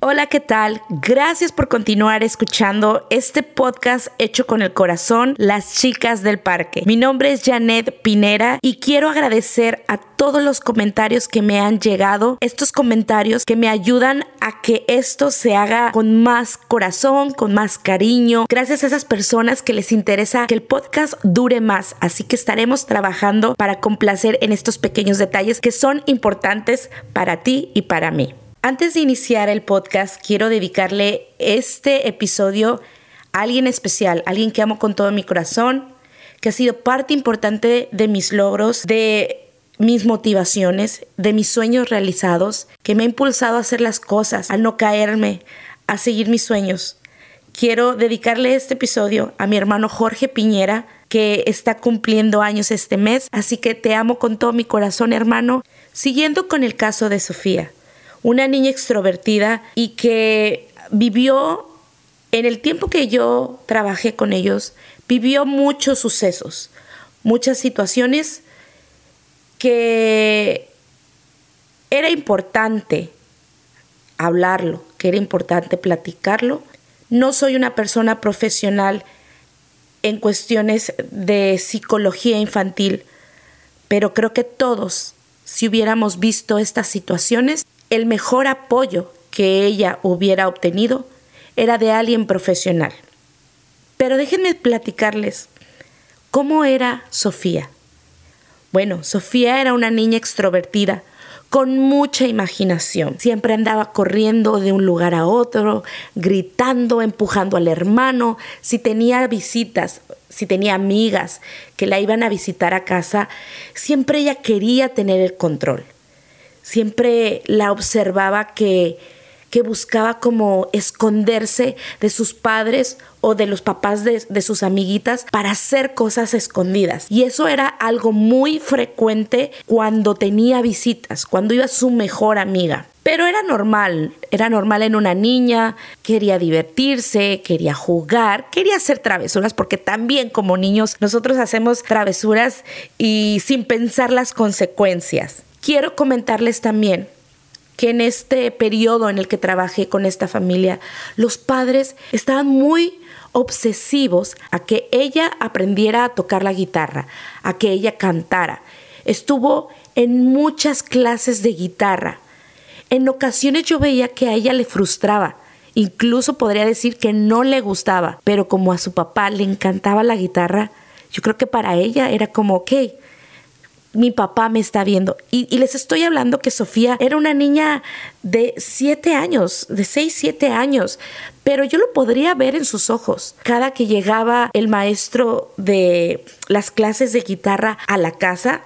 Hola, ¿qué tal? Gracias por continuar escuchando este podcast hecho con el corazón, Las Chicas del Parque. Mi nombre es Janet Pinera y quiero agradecer a todos los comentarios que me han llegado, estos comentarios que me ayudan a que esto se haga con más corazón, con más cariño, gracias a esas personas que les interesa que el podcast dure más, así que estaremos trabajando para complacer en estos pequeños detalles que son importantes para ti y para mí. Antes de iniciar el podcast, quiero dedicarle este episodio a alguien especial, alguien que amo con todo mi corazón, que ha sido parte importante de mis logros, de mis motivaciones, de mis sueños realizados, que me ha impulsado a hacer las cosas, a no caerme, a seguir mis sueños. Quiero dedicarle este episodio a mi hermano Jorge Piñera, que está cumpliendo años este mes, así que te amo con todo mi corazón, hermano. Siguiendo con el caso de Sofía una niña extrovertida y que vivió, en el tiempo que yo trabajé con ellos, vivió muchos sucesos, muchas situaciones que era importante hablarlo, que era importante platicarlo. No soy una persona profesional en cuestiones de psicología infantil, pero creo que todos, si hubiéramos visto estas situaciones, el mejor apoyo que ella hubiera obtenido era de alguien profesional. Pero déjenme platicarles cómo era Sofía. Bueno, Sofía era una niña extrovertida, con mucha imaginación. Siempre andaba corriendo de un lugar a otro, gritando, empujando al hermano. Si tenía visitas, si tenía amigas que la iban a visitar a casa, siempre ella quería tener el control siempre la observaba que, que buscaba como esconderse de sus padres o de los papás de, de, sus amiguitas para hacer cosas escondidas. Y eso era algo muy frecuente cuando tenía visitas, cuando iba su mejor amiga. Pero era normal, era normal en una niña, quería divertirse, quería jugar, quería hacer travesuras, porque también como niños nosotros hacemos travesuras y sin pensar las consecuencias. Quiero comentarles también que en este periodo en el que trabajé con esta familia, los padres estaban muy obsesivos a que ella aprendiera a tocar la guitarra, a que ella cantara. Estuvo en muchas clases de guitarra. En ocasiones yo veía que a ella le frustraba, incluso podría decir que no le gustaba, pero como a su papá le encantaba la guitarra, yo creo que para ella era como, ok, mi papá me está viendo. Y, les estoy hablando que Sofía era una niña de siete años, de seis, siete años, pero yo lo podría ver en sus ojos. Cada que llegaba el maestro de las clases de guitarra a la casa,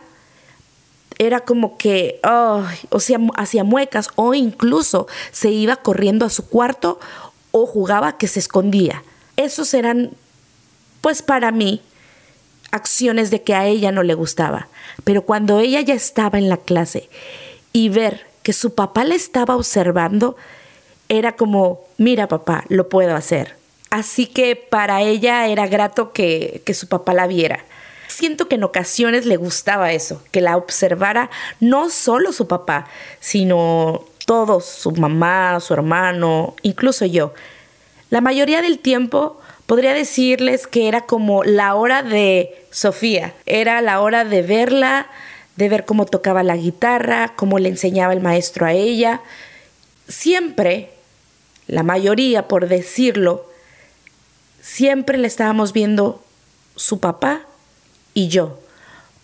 era como que, o sea, hacía muecas o incluso se iba corriendo a su cuarto o jugaba que se escondía. Esos eran, pues para mí, acciones de que a ella no le gustaba. Pero cuando ella ya estaba en la clase y ver que su papá le estaba observando, era como, mira papá, lo puedo hacer. Así que para ella era grato que, que su papá la viera. Siento que en ocasiones le gustaba eso, que la observara no solo su papá, sino todos, su mamá, su hermano, incluso yo. La mayoría del tiempo podría decirles que era como la hora de Sofía, era la hora de verla, de ver cómo tocaba la guitarra, cómo le enseñaba el maestro a ella. Siempre, la mayoría por decirlo, siempre le estábamos viendo su papá y yo,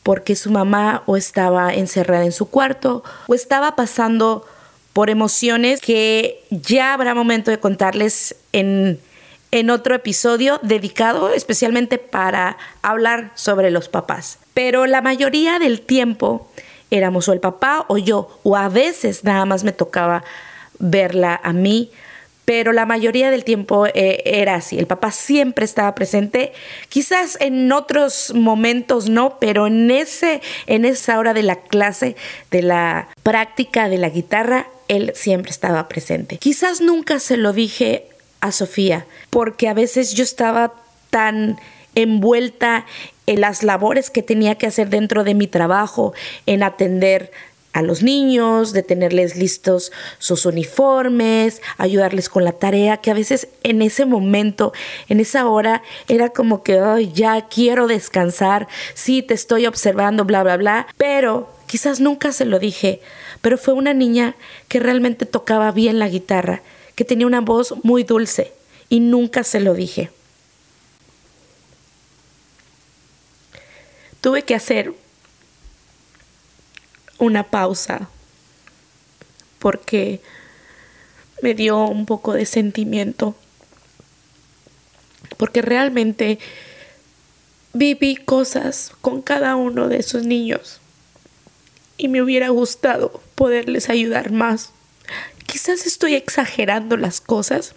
porque su mamá o estaba encerrada en su cuarto o estaba pasando por emociones que ya habrá momento de contarles en en otro episodio dedicado especialmente para hablar sobre los papás. Pero la mayoría del tiempo éramos o el papá o yo, o a veces nada más me tocaba verla a mí, pero la mayoría del tiempo eh, era así. El papá siempre estaba presente, quizás en otros momentos no, pero en ese en esa hora de la clase, de la práctica de la guitarra, él siempre estaba presente. Quizás nunca se lo dije a Sofía, porque a veces yo estaba tan envuelta en las labores que tenía que hacer dentro de mi trabajo, en atender a los niños, de tenerles listos sus uniformes, ayudarles con la tarea, que a veces en ese momento, en esa hora, era como que, ay, ya quiero descansar, sí, te estoy observando, bla, bla, bla, pero quizás nunca se lo dije, pero fue una niña que realmente tocaba bien la guitarra, que tenía una voz muy dulce y nunca se lo dije. Tuve que hacer una pausa porque me dio un poco de sentimiento, porque realmente viví cosas con cada uno de esos niños y me hubiera gustado poderles ayudar más. Quizás estoy exagerando las cosas,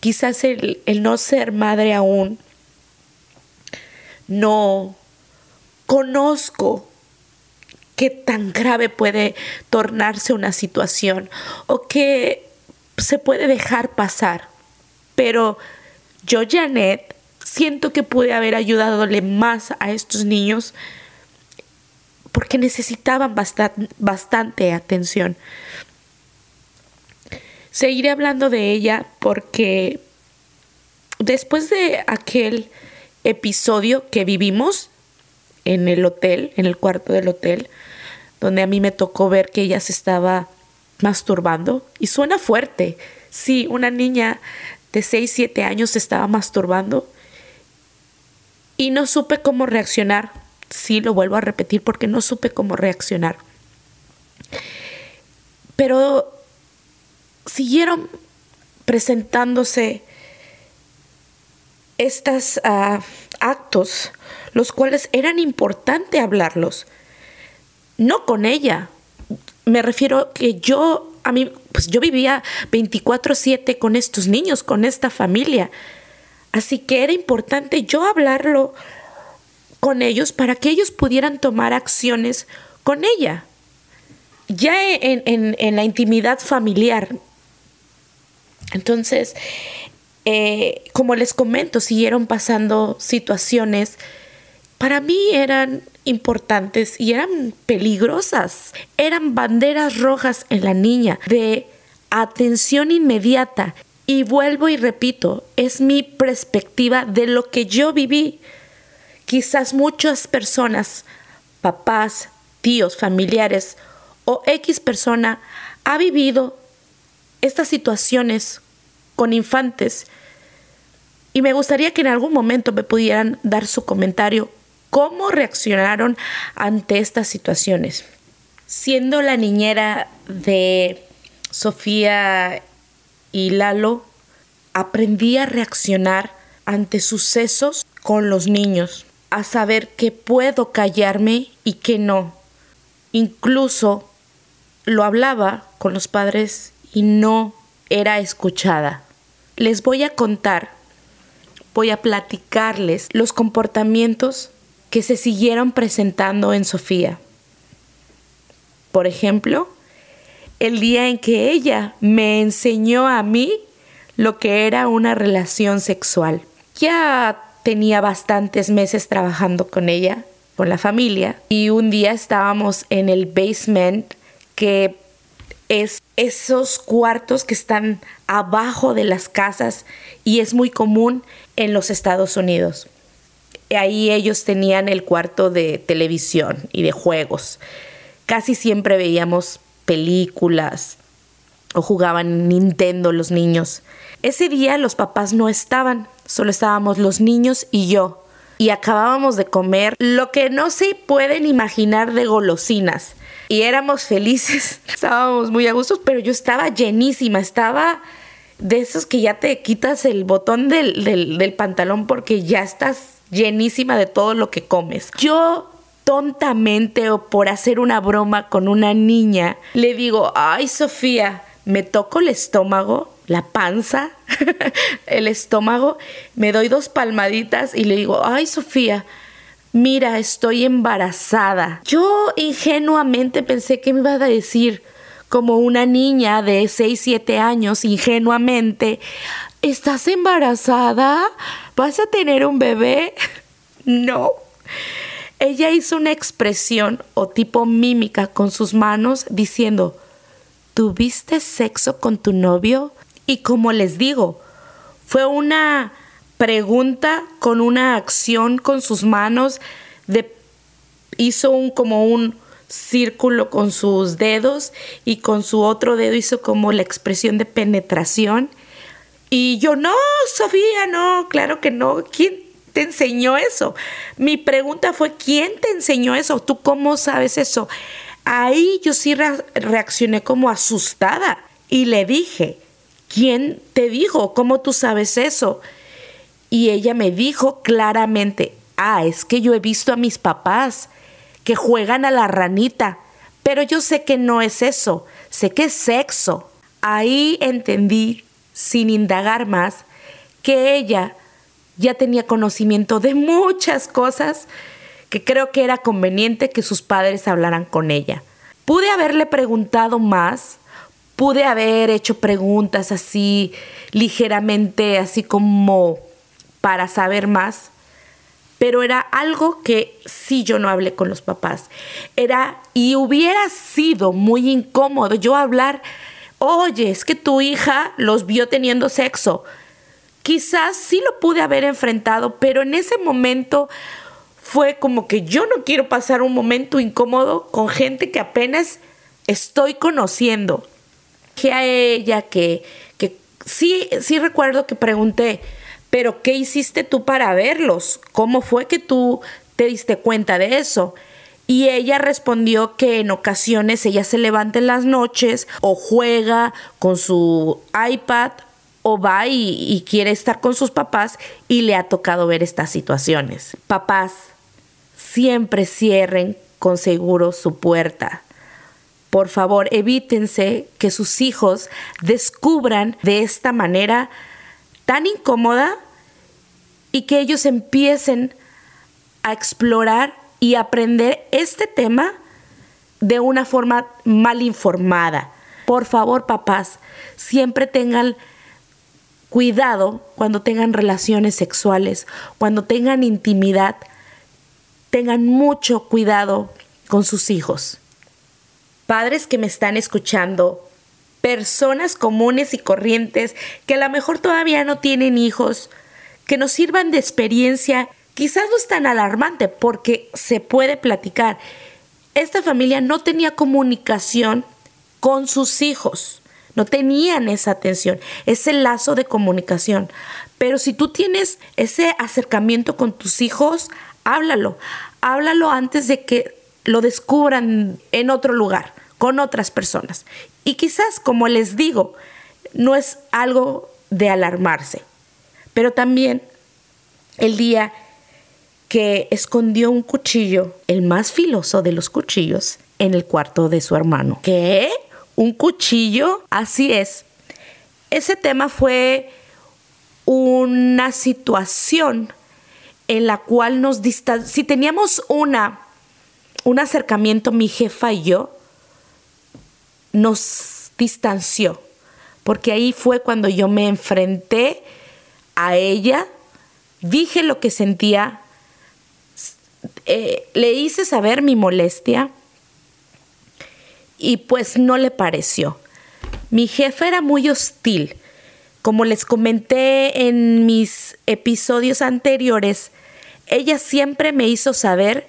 quizás el, el no ser madre aún, no conozco qué tan grave puede tornarse una situación o qué se puede dejar pasar. Pero yo, Janet, siento que pude haber ayudadole más a estos niños porque necesitaban bastante, bastante atención. Seguiré hablando de ella porque después de aquel episodio que vivimos en el hotel, en el cuarto del hotel, donde a mí me tocó ver que ella se estaba masturbando. Y suena fuerte. Sí, una niña de 6, 7 años se estaba masturbando. Y no supe cómo reaccionar. Sí, lo vuelvo a repetir porque no supe cómo reaccionar. Pero siguieron presentándose estos ah, actos, los cuales eran importante hablarlos no con ella. Me refiero que yo, a mí, pues yo vivía 24/7 con estos niños, con esta familia. Así que era importante yo hablarlo con ellos para que ellos pudieran tomar acciones con ella. Ya en, la intimidad familiar. Entonces, eh, como les comento, siguieron pasando situaciones, para mí eran importantes y eran peligrosas. Eran banderas rojas en la niña de atención inmediata. Y vuelvo y repito, es mi perspectiva de lo que yo viví. Quizás muchas personas, papás, tíos, familiares o X persona ha vivido estas situaciones con infantes y me gustaría que en algún momento me pudieran dar su comentario cómo reaccionaron ante estas situaciones. Siendo la niñera de Sofía y Lalo, aprendí a reaccionar ante sucesos con los niños, a saber que puedo callarme y que no. Incluso lo hablaba con los padres y no era escuchada. Les voy a contar, voy a platicarles los comportamientos que se siguieron presentando en Sofía. Por ejemplo, el día en que ella me enseñó a mí lo que era una relación sexual. Ya tenía bastantes meses trabajando con ella, con la familia, y un día estábamos en el basement, que es esos cuartos que están abajo de las casas y es muy común en los Estados Unidos ahí ellos tenían el cuarto de televisión y de juegos. Casi siempre veíamos películas o jugaban Nintendo los niños. Ese día los papás no estaban, solo estábamos los niños y yo. Y acabábamos de comer lo que no se pueden imaginar de golosinas. Y éramos felices, estábamos muy a gusto, pero yo estaba llenísima, estaba de esos que ya te quitas el botón del, del pantalón porque ya estás llenísima de todo lo que comes. Yo tontamente o por hacer una broma con una niña, le digo, ay Sofía, me toco el estómago, la panza, el estómago, me doy dos palmaditas y le digo, ay Sofía, mira, estoy embarazada. Yo ingenuamente pensé que me iba a decir, como una niña de 6, 7 años, ingenuamente, ¿estás embarazada? ¿Vas a tener un bebé? No. ella hizo una expresión o tipo mímica con sus manos diciendo, ¿tuviste sexo con tu novio? Y como les digo, fue una pregunta con una acción con sus manos, de, hizo un como un círculo con sus dedos y con su otro dedo hizo como la expresión de penetración. Y yo, no, Sofía, no, claro que no. ¿Quién te enseñó eso? Mi pregunta fue, ¿quién te enseñó eso? ¿Tú cómo sabes eso? Ahí yo sí reaccioné como asustada y le dije, ¿quién te dijo? ¿Cómo tú sabes eso? Y ella me dijo claramente, ah, es que yo he visto a mis papás que juegan a la ranita, pero yo sé que no es eso, sé que es sexo. Ahí entendí, sin indagar más, que ella ya tenía conocimiento de muchas cosas que creo que era conveniente que sus padres hablaran con ella. Pude haberle preguntado más, pude haber hecho preguntas así ligeramente, así como para saber más, pero era algo que sí yo no hablé con los papás. Era, y hubiera sido muy incómodo yo hablar, oye, es que tu hija los vio teniendo sexo. Quizás sí lo pude haber enfrentado, pero en ese momento fue como que yo no quiero pasar un momento incómodo con gente que apenas estoy conociendo. Que a ella que, que sí, sí recuerdo que pregunté, pero ¿qué hiciste tú para verlos? ¿Cómo fue que tú te diste cuenta de eso? Y ella respondió que en ocasiones ella se levanta en las noches o juega con su iPad o va y, quiere estar con sus papás y le ha tocado ver estas situaciones. Papás, siempre cierren con seguro su puerta. Por favor, evítense que sus hijos descubran de esta manera tan incómoda y que ellos empiecen a explorar y aprender este tema de una forma mal informada. Por favor, papás, siempre tengan cuidado cuando tengan relaciones sexuales, cuando tengan intimidad, tengan mucho cuidado con sus hijos. Padres que me están escuchando, personas comunes y corrientes que a lo mejor todavía no tienen hijos, que nos sirvan de experiencia. Quizás no es tan alarmante porque se puede platicar. Esta familia no tenía comunicación con sus hijos, no tenían esa atención, ese lazo de comunicación. Pero si tú tienes ese acercamiento con tus hijos, háblalo, háblalo antes de que lo descubran en otro lugar, con otras personas. Y quizás, como les digo, no es algo de alarmarse, pero también el día que escondió un cuchillo, el más filoso de los cuchillos, en el cuarto de su hermano. ¿Qué? ¿Un cuchillo? Así es. Ese tema fue una situación en la cual nos distanciamos. Si teníamos una, un acercamiento, mi jefa y yo, nos distanció, porque ahí fue cuando yo me enfrenté a ella, dije lo que sentía, eh, le hice saber mi molestia y pues no le pareció. Mi jefe era muy hostil. Como les comenté en mis episodios anteriores, ella siempre me hizo saber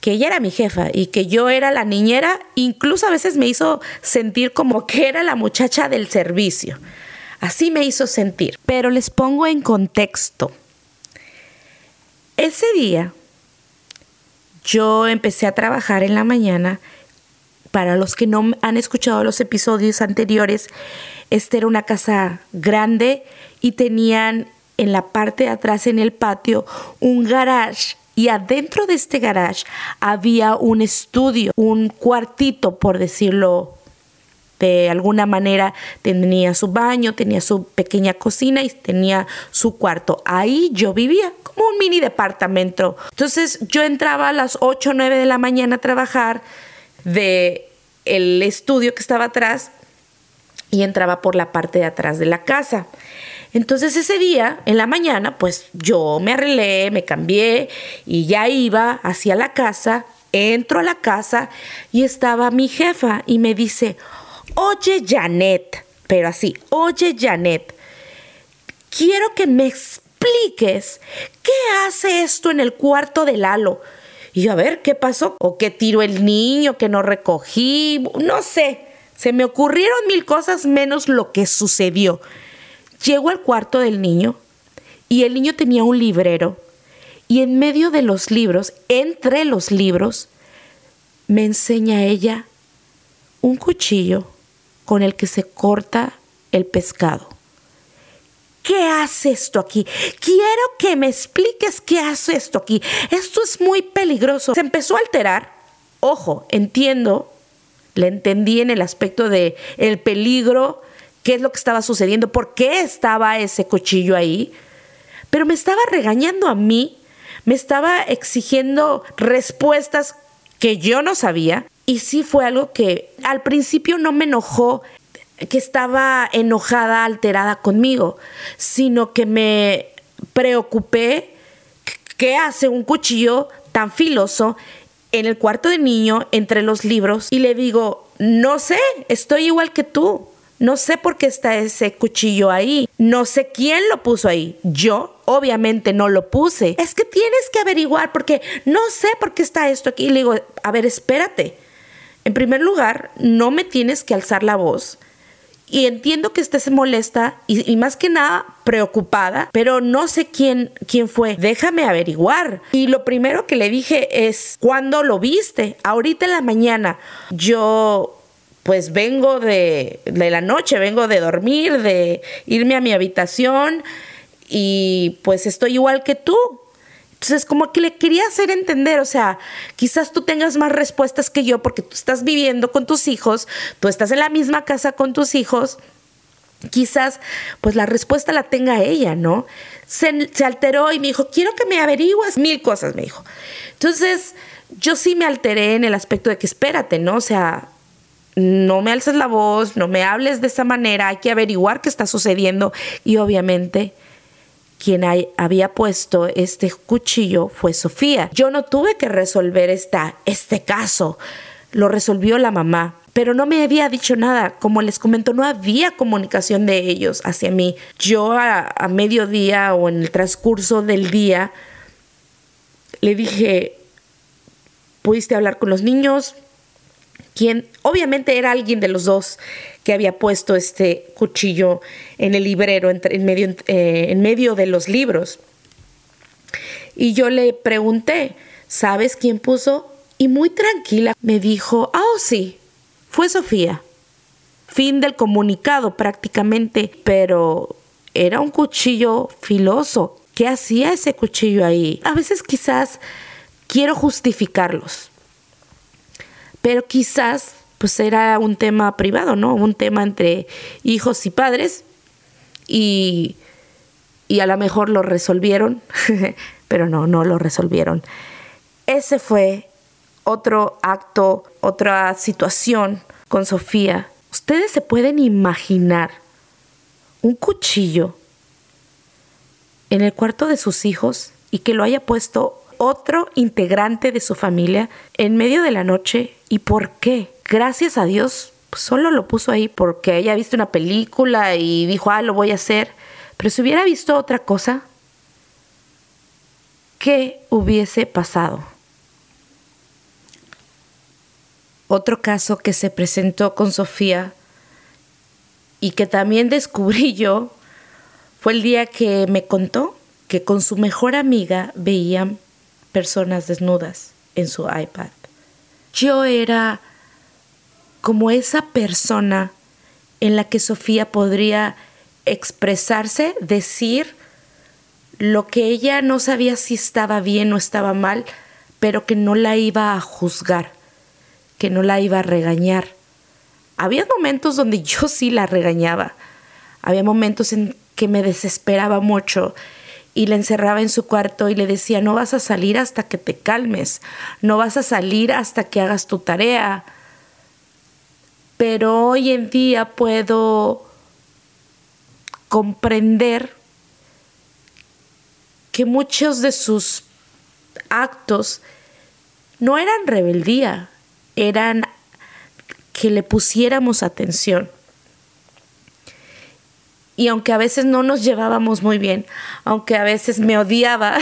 que ella era mi jefa y que yo era la niñera, incluso a veces me hizo sentir como que era la muchacha del servicio. Así me hizo sentir. Pero les pongo en contexto. Ese día yo empecé a trabajar en la mañana. Para los que no han escuchado los episodios anteriores, esta era una casa grande y tenían en la parte de atrás en el patio un garage y adentro de este garage había un estudio, un cuartito, por decirlo de alguna manera. Tenía su baño, tenía su pequeña cocina y tenía su cuarto. Ahí yo vivía como un mini departamento. Entonces yo entraba a las 8 o 9 de la mañana a trabajar de el estudio que estaba atrás y entraba por la parte de atrás de la casa. Entonces ese día, en la mañana, pues yo me arreglé, me cambié y ya iba hacia la casa, entro a la casa y estaba mi jefa y me dice, oye Janet, pero así, oye Janet, quiero que me expliques qué hace esto en el cuarto de Lalo. Y yo, a ver, ¿qué pasó? ¿O qué tiró el niño que no recogí? No sé. Se me ocurrieron mil cosas menos lo que sucedió. Llego al cuarto del niño y el niño tenía un librero y en medio de los libros, entre los libros, me enseña ella un cuchillo con el que se corta el pescado. ¿Qué hace esto aquí? Quiero que me expliques qué hace esto aquí. Esto es muy peligroso. Se empezó a alterar. Ojo, entiendo, le entendí en el aspecto de el peligro, qué es lo que estaba sucediendo, por qué estaba ese cuchillo ahí. Pero me estaba regañando a mí, me estaba exigiendo respuestas que yo no sabía. Y sí fue algo que al principio no me enojó que estaba enojada, alterada conmigo, sino que me preocupé qué hace un cuchillo tan filoso en el cuarto de niño entre los libros y le digo, no sé, estoy igual que tú. No sé por qué está ese cuchillo ahí. No sé quién lo puso ahí. Yo obviamente no lo puse. Es que tienes que averiguar porque no sé por qué está esto aquí. Y le digo, a ver, espérate. En primer lugar, no me tienes que alzar la voz y entiendo que estés molesta y, más que nada preocupada, pero no sé quién, quién fue. Déjame averiguar. Y lo primero que le dije es, ¿cuándo lo viste? Ahorita en la mañana. Yo pues vengo de, de la noche, vengo de dormir, de irme a mi habitación y pues estoy igual que tú. Entonces, como que le quería hacer entender, o sea, quizás tú tengas más respuestas que yo porque tú estás viviendo con tus hijos, tú estás en la misma casa con tus hijos, quizás pues la respuesta la tenga ella, ¿no? Se, se, alteró y me dijo, quiero que me averigües mil cosas, me dijo. Entonces, yo sí me alteré en el aspecto de que espérate, ¿no? O sea, no me alces la voz, no me hables de esa manera, hay que averiguar qué está sucediendo y obviamente quien había puesto este cuchillo fue Sofía. Yo no tuve que resolver esta, este caso, lo resolvió la mamá, pero no me había dicho nada. Como les comento, no había comunicación de ellos hacia mí. Yo a, a mediodía o en el transcurso del día le dije, ¿pudiste hablar con los niños? Obviamente era alguien de los dos que había puesto este cuchillo en el librero, en, medio, eh, en medio de los libros. Y yo le pregunté, ¿sabes quién puso? Y muy tranquila me dijo, ah, oh, sí, fue Sofía. Fin del comunicado prácticamente, pero era un cuchillo filoso. ¿Qué hacía ese cuchillo ahí? A veces quizás quiero justificarlos, pero quizás pues era un tema privado, ¿no? Un tema entre hijos y padres y, y a lo mejor lo resolvieron, pero no, no lo resolvieron. Ese fue otro acto, otra situación con Sofía. Ustedes se pueden imaginar un cuchillo en el cuarto de sus hijos y que lo haya puesto otro integrante de su familia en medio de la noche. ¿Y por qué? Gracias a Dios, solo lo puso ahí porque ella visto una película y dijo, ah, lo voy a hacer. Pero si hubiera visto otra cosa, ¿qué hubiese pasado? Otro caso que se presentó con Sofía y que también descubrí yo fue el día que me contó que con su mejor amiga veían personas desnudas en su iPad. Yo era como esa persona en la que Sofía podría expresarse, decir lo que ella no sabía si estaba bien o estaba mal, pero que no la iba a juzgar, que no la iba a regañar. Había momentos donde yo sí la regañaba, había momentos en que me desesperaba mucho y la encerraba en su cuarto y le decía, no vas a salir hasta que te calmes, no vas a salir hasta que hagas tu tarea. pero hoy en día puedo comprender que muchos de sus actos no eran rebeldía, eran que le pusiéramos atención. Y aunque a veces no nos llevábamos muy bien, aunque a veces me odiaba,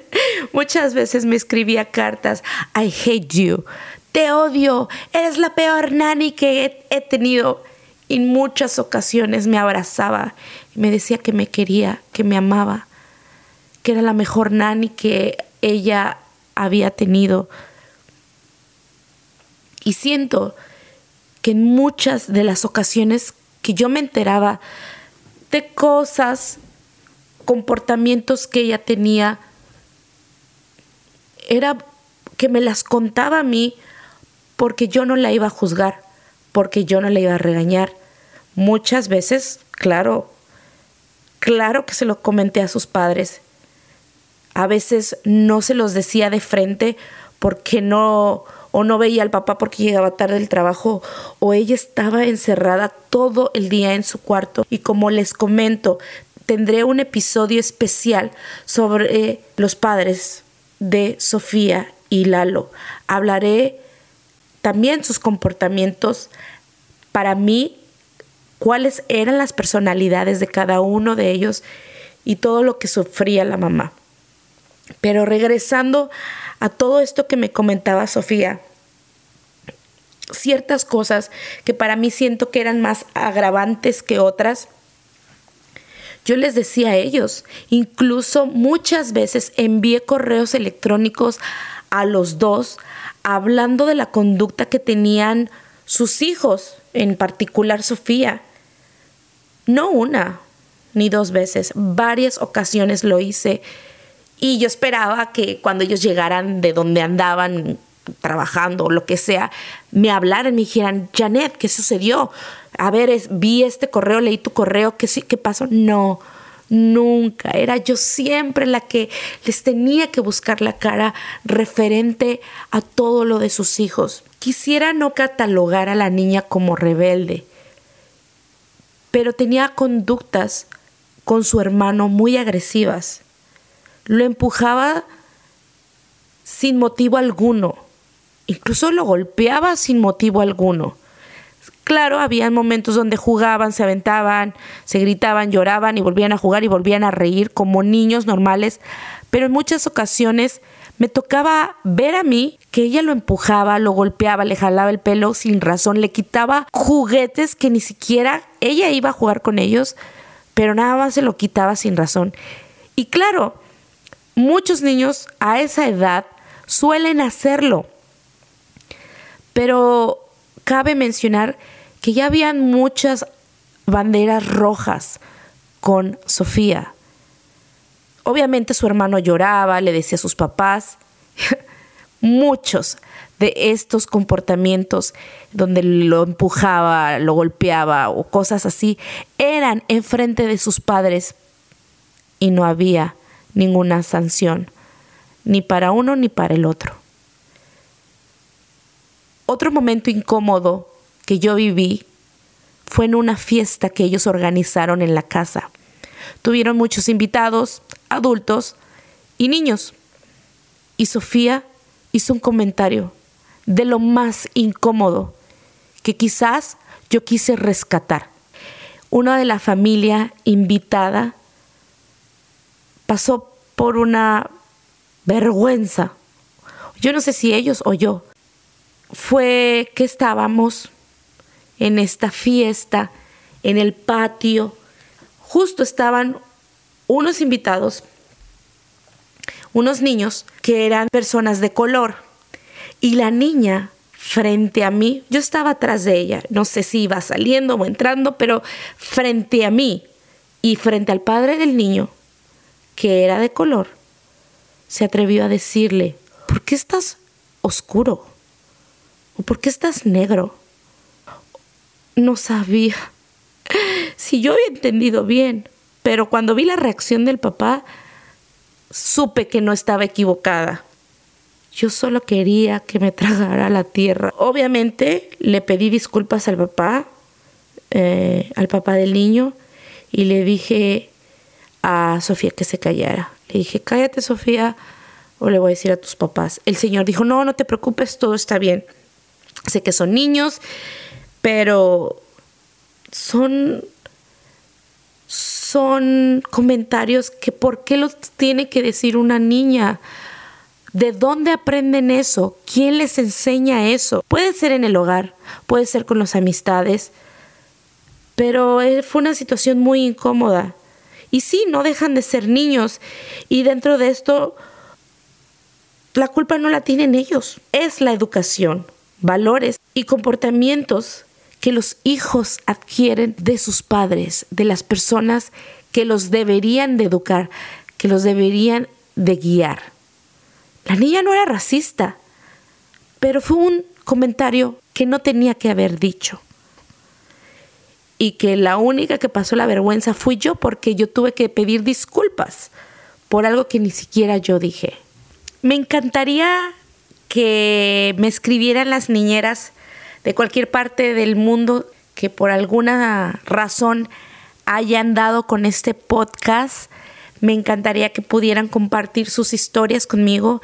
muchas veces me escribía cartas, I hate you, te odio, eres la peor nani que he, tenido. En muchas ocasiones me abrazaba y me decía que me quería, que me amaba, que era la mejor nani que ella había tenido. Y siento que en muchas de las ocasiones que yo me enteraba de cosas, comportamientos que ella tenía, era que me las contaba a mí porque yo no la iba a juzgar, porque yo no la iba a regañar. Muchas veces, claro, claro que se lo comenté a sus padres. A veces no se los decía de frente porque no o no veía al papá porque llegaba tarde del trabajo, o ella estaba encerrada todo el día en su cuarto. Y como les comento, tendré un episodio especial sobre los padres de Sofía y Lalo. Hablaré también sus comportamientos. Para mí, cuáles eran las personalidades de cada uno de ellos y todo lo que sufría la mamá. Pero regresando a todo esto que me comentaba Sofía, ciertas cosas que para mí siento que eran más agravantes que otras, yo les decía a ellos, incluso muchas veces envié correos electrónicos a los dos hablando de la conducta que tenían sus hijos, en particular Sofía. No una ni dos veces, varias ocasiones lo hice y yo esperaba que cuando ellos llegaran de donde andaban trabajando o lo que sea, me hablaran, me dijeran, Janet, ¿qué sucedió? A ver, vi este correo, leí tu correo, ¿qué, qué pasó? No, nunca. Era yo siempre la que les tenía que buscar la cara referente a todo lo de sus hijos. Quisiera no catalogar a la niña como rebelde, pero tenía conductas con su hermano muy agresivas lo empujaba sin motivo alguno, incluso lo golpeaba sin motivo alguno. Claro, había momentos donde jugaban, se aventaban, se gritaban, lloraban y volvían a jugar y volvían a reír como niños normales, pero en muchas ocasiones me tocaba ver a mí que ella lo empujaba, lo golpeaba, le jalaba el pelo sin razón, le quitaba juguetes que ni siquiera ella iba a jugar con ellos, pero nada más se lo quitaba sin razón. Y claro, Muchos niños a esa edad suelen hacerlo. Pero cabe mencionar que ya habían muchas banderas rojas con Sofía. Obviamente su hermano lloraba, le decía a sus papás. Muchos de estos comportamientos donde lo empujaba, lo golpeaba o cosas así eran enfrente de sus padres y no había ninguna sanción, ni para uno ni para el otro. Otro momento incómodo que yo viví fue en una fiesta que ellos organizaron en la casa. Tuvieron muchos invitados, adultos y niños. Y Sofía hizo un comentario de lo más incómodo que quizás yo quise rescatar. Una de la familia invitada pasó por una vergüenza. Yo no sé si ellos o yo. Fue que estábamos en esta fiesta, en el patio. Justo estaban unos invitados, unos niños que eran personas de color. Y la niña frente a mí, yo estaba atrás de ella, no sé si iba saliendo o entrando, pero frente a mí y frente al padre del niño, que era de color, se atrevió a decirle, ¿por qué estás oscuro? ¿O por qué estás negro? No sabía si yo había entendido bien, pero cuando vi la reacción del papá, supe que no estaba equivocada. Yo solo quería que me tragara la tierra. Obviamente le pedí disculpas al papá, eh, al papá del niño, y le dije a Sofía que se callara. Le dije, cállate Sofía, o le voy a decir a tus papás. El Señor dijo, no, no te preocupes, todo está bien. Sé que son niños, pero son son comentarios que por qué los tiene que decir una niña. ¿De dónde aprenden eso? ¿Quién les enseña eso? Puede ser en el hogar, puede ser con las amistades, pero eh, fue una situación muy incómoda. Y sí, no dejan de ser niños. Y dentro de esto, la culpa no la tienen ellos. Es la educación, valores y comportamientos que los hijos adquieren de sus padres, de las personas que los deberían de educar, que los deberían de guiar. La niña no era racista, pero fue un comentario que no tenía que haber dicho. Y que la única que pasó la vergüenza fui yo porque yo tuve que pedir disculpas por algo que ni siquiera yo dije. Me encantaría que me escribieran las niñeras de cualquier parte del mundo que por alguna razón hayan dado con este podcast. Me encantaría que pudieran compartir sus historias conmigo.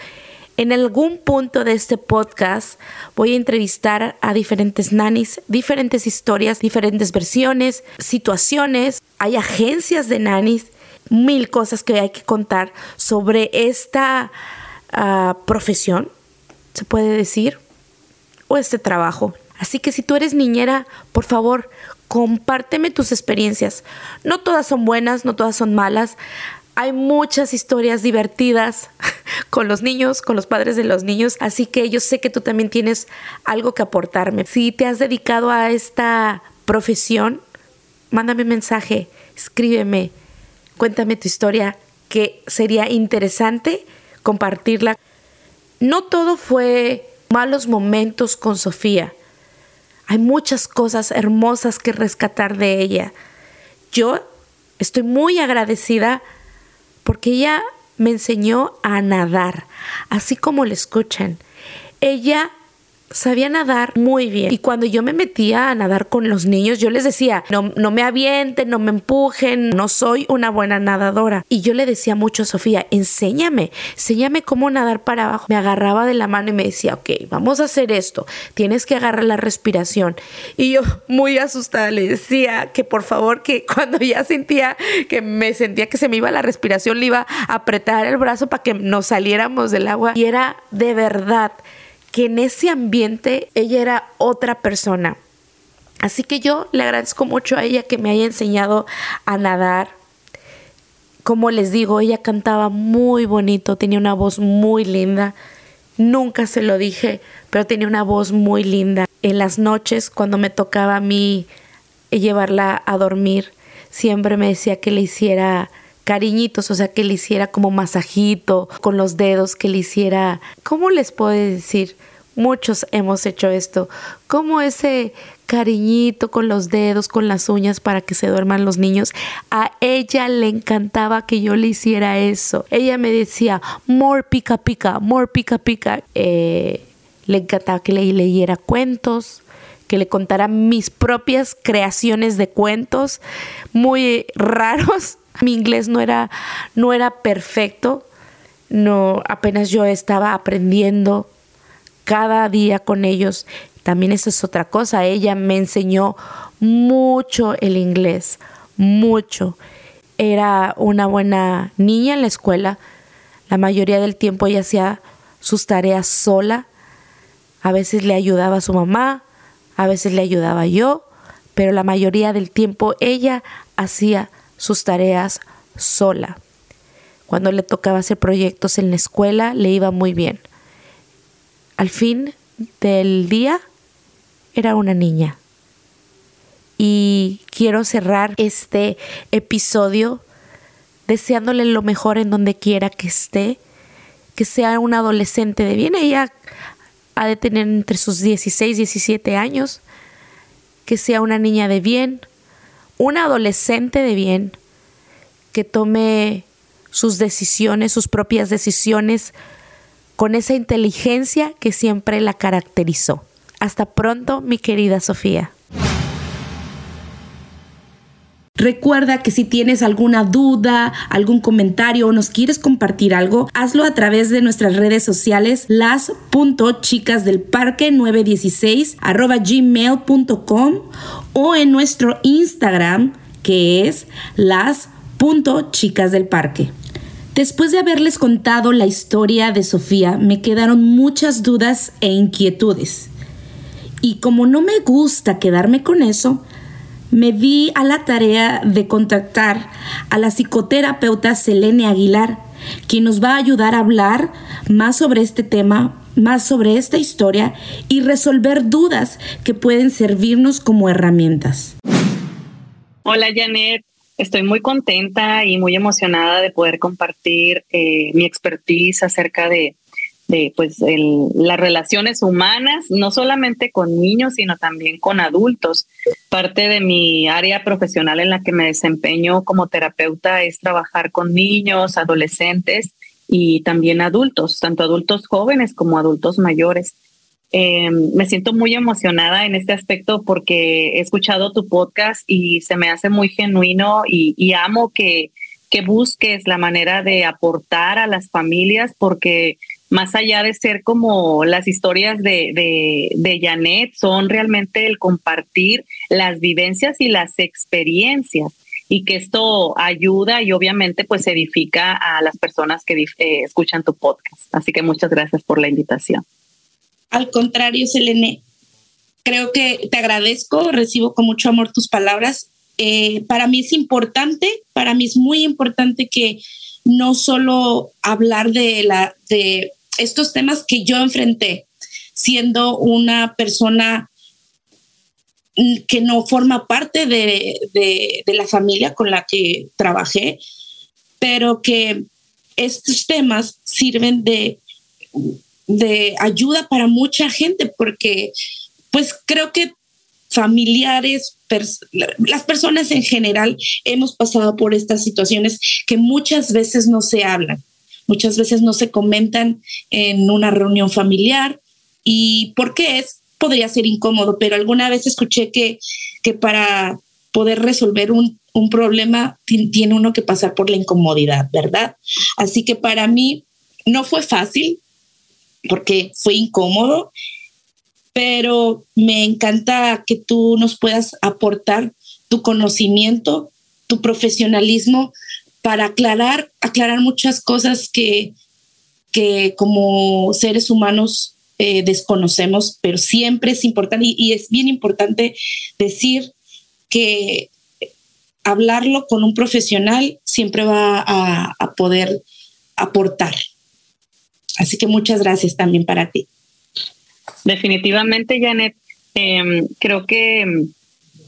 En algún punto de este podcast voy a entrevistar a diferentes nanis, diferentes historias, diferentes versiones, situaciones. Hay agencias de nanis, mil cosas que hay que contar sobre esta ah, profesión, se puede decir, o este trabajo. Así que si tú eres niñera, por favor, compárteme tus experiencias. No todas son buenas, no todas son malas. Hay muchas historias divertidas con los niños, con los padres de los niños, así que yo sé que tú también tienes algo que aportarme. Si te has dedicado a esta profesión, mándame un mensaje, escríbeme, cuéntame tu historia, que sería interesante compartirla. No todo fue malos momentos con Sofía. Hay muchas cosas hermosas que rescatar de ella. Yo estoy muy agradecida porque ella me enseñó a nadar, así como le escuchan. Ella sabía nadar muy bien. Y cuando yo me metía a nadar con los niños, yo les decía, no, no me avienten, no me empujen, no soy una buena nadadora. Y yo le decía mucho a Sofía, enséñame, enséñame cómo nadar para abajo. Me agarraba de la mano y me decía, ok, vamos a hacer esto, tienes que agarrar la respiración. Y yo muy asustada le decía que por favor, que cuando ya sentía que me sentía que se me iba la respiración, le iba a apretar el brazo para que nos saliéramos del agua. Y era de verdad que en ese ambiente ella era otra persona. Así que yo le agradezco mucho a ella que me haya enseñado a nadar. Como les digo, ella cantaba muy bonito, tenía una voz muy linda. Nunca se lo dije, pero tenía una voz muy linda. En las noches, cuando me tocaba a mí llevarla a dormir, siempre me decía que le hiciera cariñitos, o sea, que le hiciera como masajito con los dedos, que le hiciera, ¿cómo les puedo decir? Muchos hemos hecho esto, como ese cariñito con los dedos, con las uñas para que se duerman los niños. A ella le encantaba que yo le hiciera eso. Ella me decía, more pica pica, more pica pica. Eh, le encantaba que le leyera cuentos, que le contara mis propias creaciones de cuentos muy raros mi inglés no era, no era perfecto, no, apenas yo estaba aprendiendo cada día con ellos. También eso es otra cosa, ella me enseñó mucho el inglés, mucho. Era una buena niña en la escuela, la mayoría del tiempo ella hacía sus tareas sola, a veces le ayudaba a su mamá, a veces le ayudaba yo, pero la mayoría del tiempo ella hacía sus tareas sola. Cuando le tocaba hacer proyectos en la escuela, le iba muy bien. Al fin del día, era una niña. Y quiero cerrar este episodio deseándole lo mejor en donde quiera que esté, que sea una adolescente de bien. Ella ha de tener entre sus 16 y 17 años, que sea una niña de bien, un adolescente de bien que tome sus decisiones, sus propias decisiones con esa inteligencia que siempre la caracterizó. Hasta pronto, mi querida Sofía. Recuerda que si tienes alguna duda, algún comentario o nos quieres compartir algo, hazlo a través de nuestras redes sociales las.chicasdelparque916 arroba gmail.com o en nuestro Instagram que es las.chicasdelparque. Después de haberles contado la historia de Sofía, me quedaron muchas dudas e inquietudes. Y como no me gusta quedarme con eso, me di a la tarea de contactar a la psicoterapeuta Selene Aguilar, quien nos va a ayudar a hablar más sobre este tema, más sobre esta historia y resolver dudas que pueden servirnos como herramientas. Hola Janet, estoy muy contenta y muy emocionada de poder compartir eh, mi expertise acerca de pues las relaciones humanas, no solamente con niños, sino también con adultos. Parte de mi área profesional en la que me desempeño como terapeuta es trabajar con niños, adolescentes y también adultos, tanto adultos jóvenes como adultos mayores. Eh, me siento muy emocionada en este aspecto porque he escuchado tu podcast y se me hace muy genuino y, y amo que, que busques la manera de aportar a las familias porque más allá de ser como las historias de, de, de, Janet, son realmente el compartir las vivencias y las experiencias y que esto ayuda y obviamente pues edifica a las personas que eh, escuchan tu podcast. Así que muchas gracias por la invitación. Al contrario, Selene, creo que te agradezco, recibo con mucho amor tus palabras. Eh, para mí es importante, para mí es muy importante que no solo hablar de la de estos temas que yo enfrenté siendo una persona que no forma parte de, la familia con la que trabajé, pero que estos temas sirven de, de ayuda para mucha gente, porque pues creo que familiares, las personas en general hemos pasado por estas situaciones que muchas veces no se hablan muchas veces no se comentan en una reunión familiar y por qué es, podría ser incómodo, pero alguna vez escuché que, que para poder resolver un, un problema tiene uno que pasar por la incomodidad, ¿verdad? Así que para mí no fue fácil porque fue incómodo, pero me encanta que tú nos puedas aportar tu conocimiento, tu profesionalismo para aclarar, aclarar muchas cosas que, que como seres humanos eh, desconocemos, pero siempre es importante y, es bien importante decir que hablarlo con un profesional siempre va a, poder aportar. Así que muchas gracias también para ti. Definitivamente, Janet, em, creo que,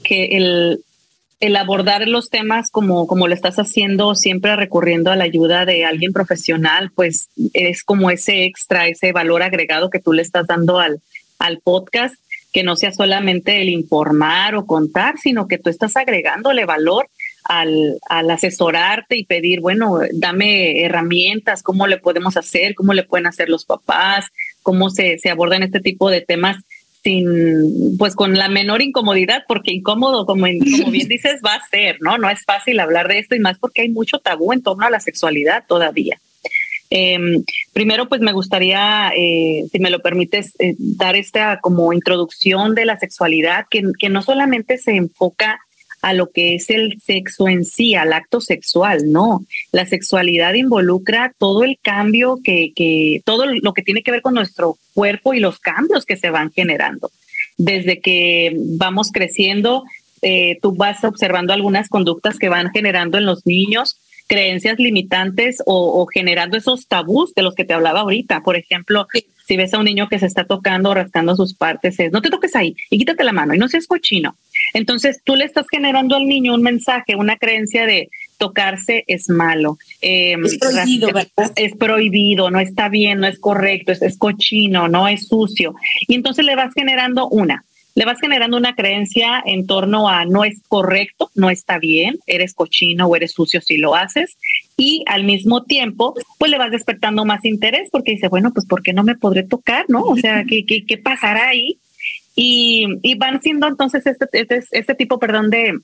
que el, el abordar los temas como, como lo estás haciendo, siempre recurriendo a la ayuda de alguien profesional, pues es como ese extra, ese valor agregado que tú le estás dando al, al podcast, que no sea solamente el informar o contar, sino que tú estás agregándole valor al, al asesorarte y pedir, bueno, dame herramientas, cómo le podemos hacer, cómo le pueden hacer los papás, cómo se, se abordan este tipo de temas sin, pues con la menor incomodidad, porque incómodo, como, como bien dices, va a ser, ¿no? No es fácil hablar de esto y más porque hay mucho tabú en torno a la sexualidad todavía. Em, primero, pues me gustaría, eh, si me lo permites, eh, dar esta como introducción de la sexualidad, que, que no solamente se enfoca a lo que es el sexo en sí, al acto sexual, no. La sexualidad involucra todo el cambio que, que, todo lo que tiene que ver con nuestro cuerpo y los cambios que se van generando. Desde que vamos creciendo, eh, tú vas observando algunas conductas que van generando en los niños, creencias limitantes o, generando esos tabús de los que te hablaba ahorita. Por ejemplo, si ves a un niño que se está tocando o rascando sus partes, es no te toques ahí y quítate la mano y no seas cochino. Entonces tú le estás generando al niño un mensaje, una creencia de tocarse es malo. Em, es prohibido, ¿verdad? Es prohibido, no está bien, no es correcto, es, es cochino, no es sucio. Y entonces le vas generando una le vas generando una creencia en torno a no es correcto, no está bien, eres cochino o eres sucio si lo haces. Y al mismo tiempo, pues le vas despertando más interés porque dice, bueno, pues ¿por qué no me podré tocar? ¿No? O sea, ¿qué, qué, qué pasará ahí? Y, y, van siendo entonces este, este, este tipo, perdón, de,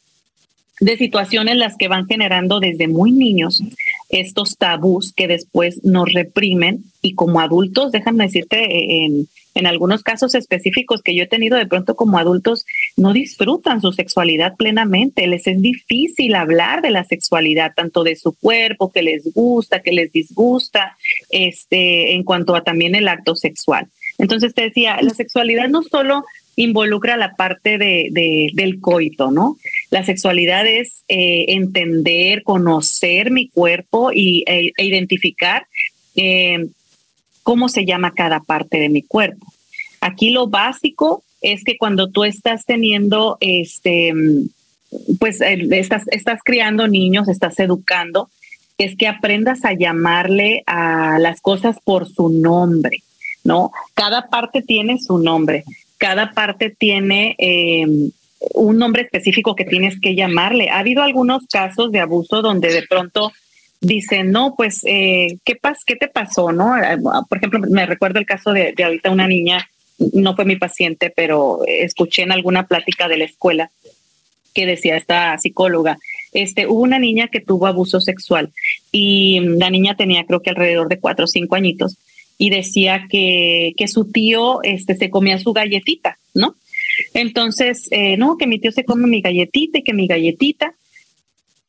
de situaciones las que van generando desde muy niños estos tabús que después nos reprimen y como adultos, déjame decirte, en, en algunos casos específicos que yo he tenido de pronto como adultos, no disfrutan su sexualidad plenamente, les es difícil hablar de la sexualidad, tanto de su cuerpo, que les gusta, que les disgusta, este, en cuanto a también el acto sexual. Entonces te decía, la sexualidad no solo involucra la parte de, del coito, ¿no? La sexualidad es eh, entender, conocer mi cuerpo y, e, e identificar eh, cómo se llama cada parte de mi cuerpo. Aquí lo básico es que cuando tú estás teniendo, este, pues estás, estás criando niños, estás educando, es que aprendas a llamarle a las cosas por su nombre, ¿no? Cada parte tiene su nombre cada parte tiene eh, un nombre específico que tienes que llamarle. Ha habido algunos casos de abuso donde de pronto dicen, no, pues, eh, ¿qué, pas ¿qué te pasó? no eh, Por ejemplo, me recuerdo el caso de, de ahorita una niña, no fue mi paciente, pero escuché en alguna plática de la escuela que decía esta psicóloga, este, hubo una niña que tuvo abuso sexual y la niña tenía creo que alrededor de cuatro o cinco añitos y decía que, que su tío este, se comía su galletita, ¿no? Entonces, eh, no, que mi tío se come mi galletita y que mi galletita.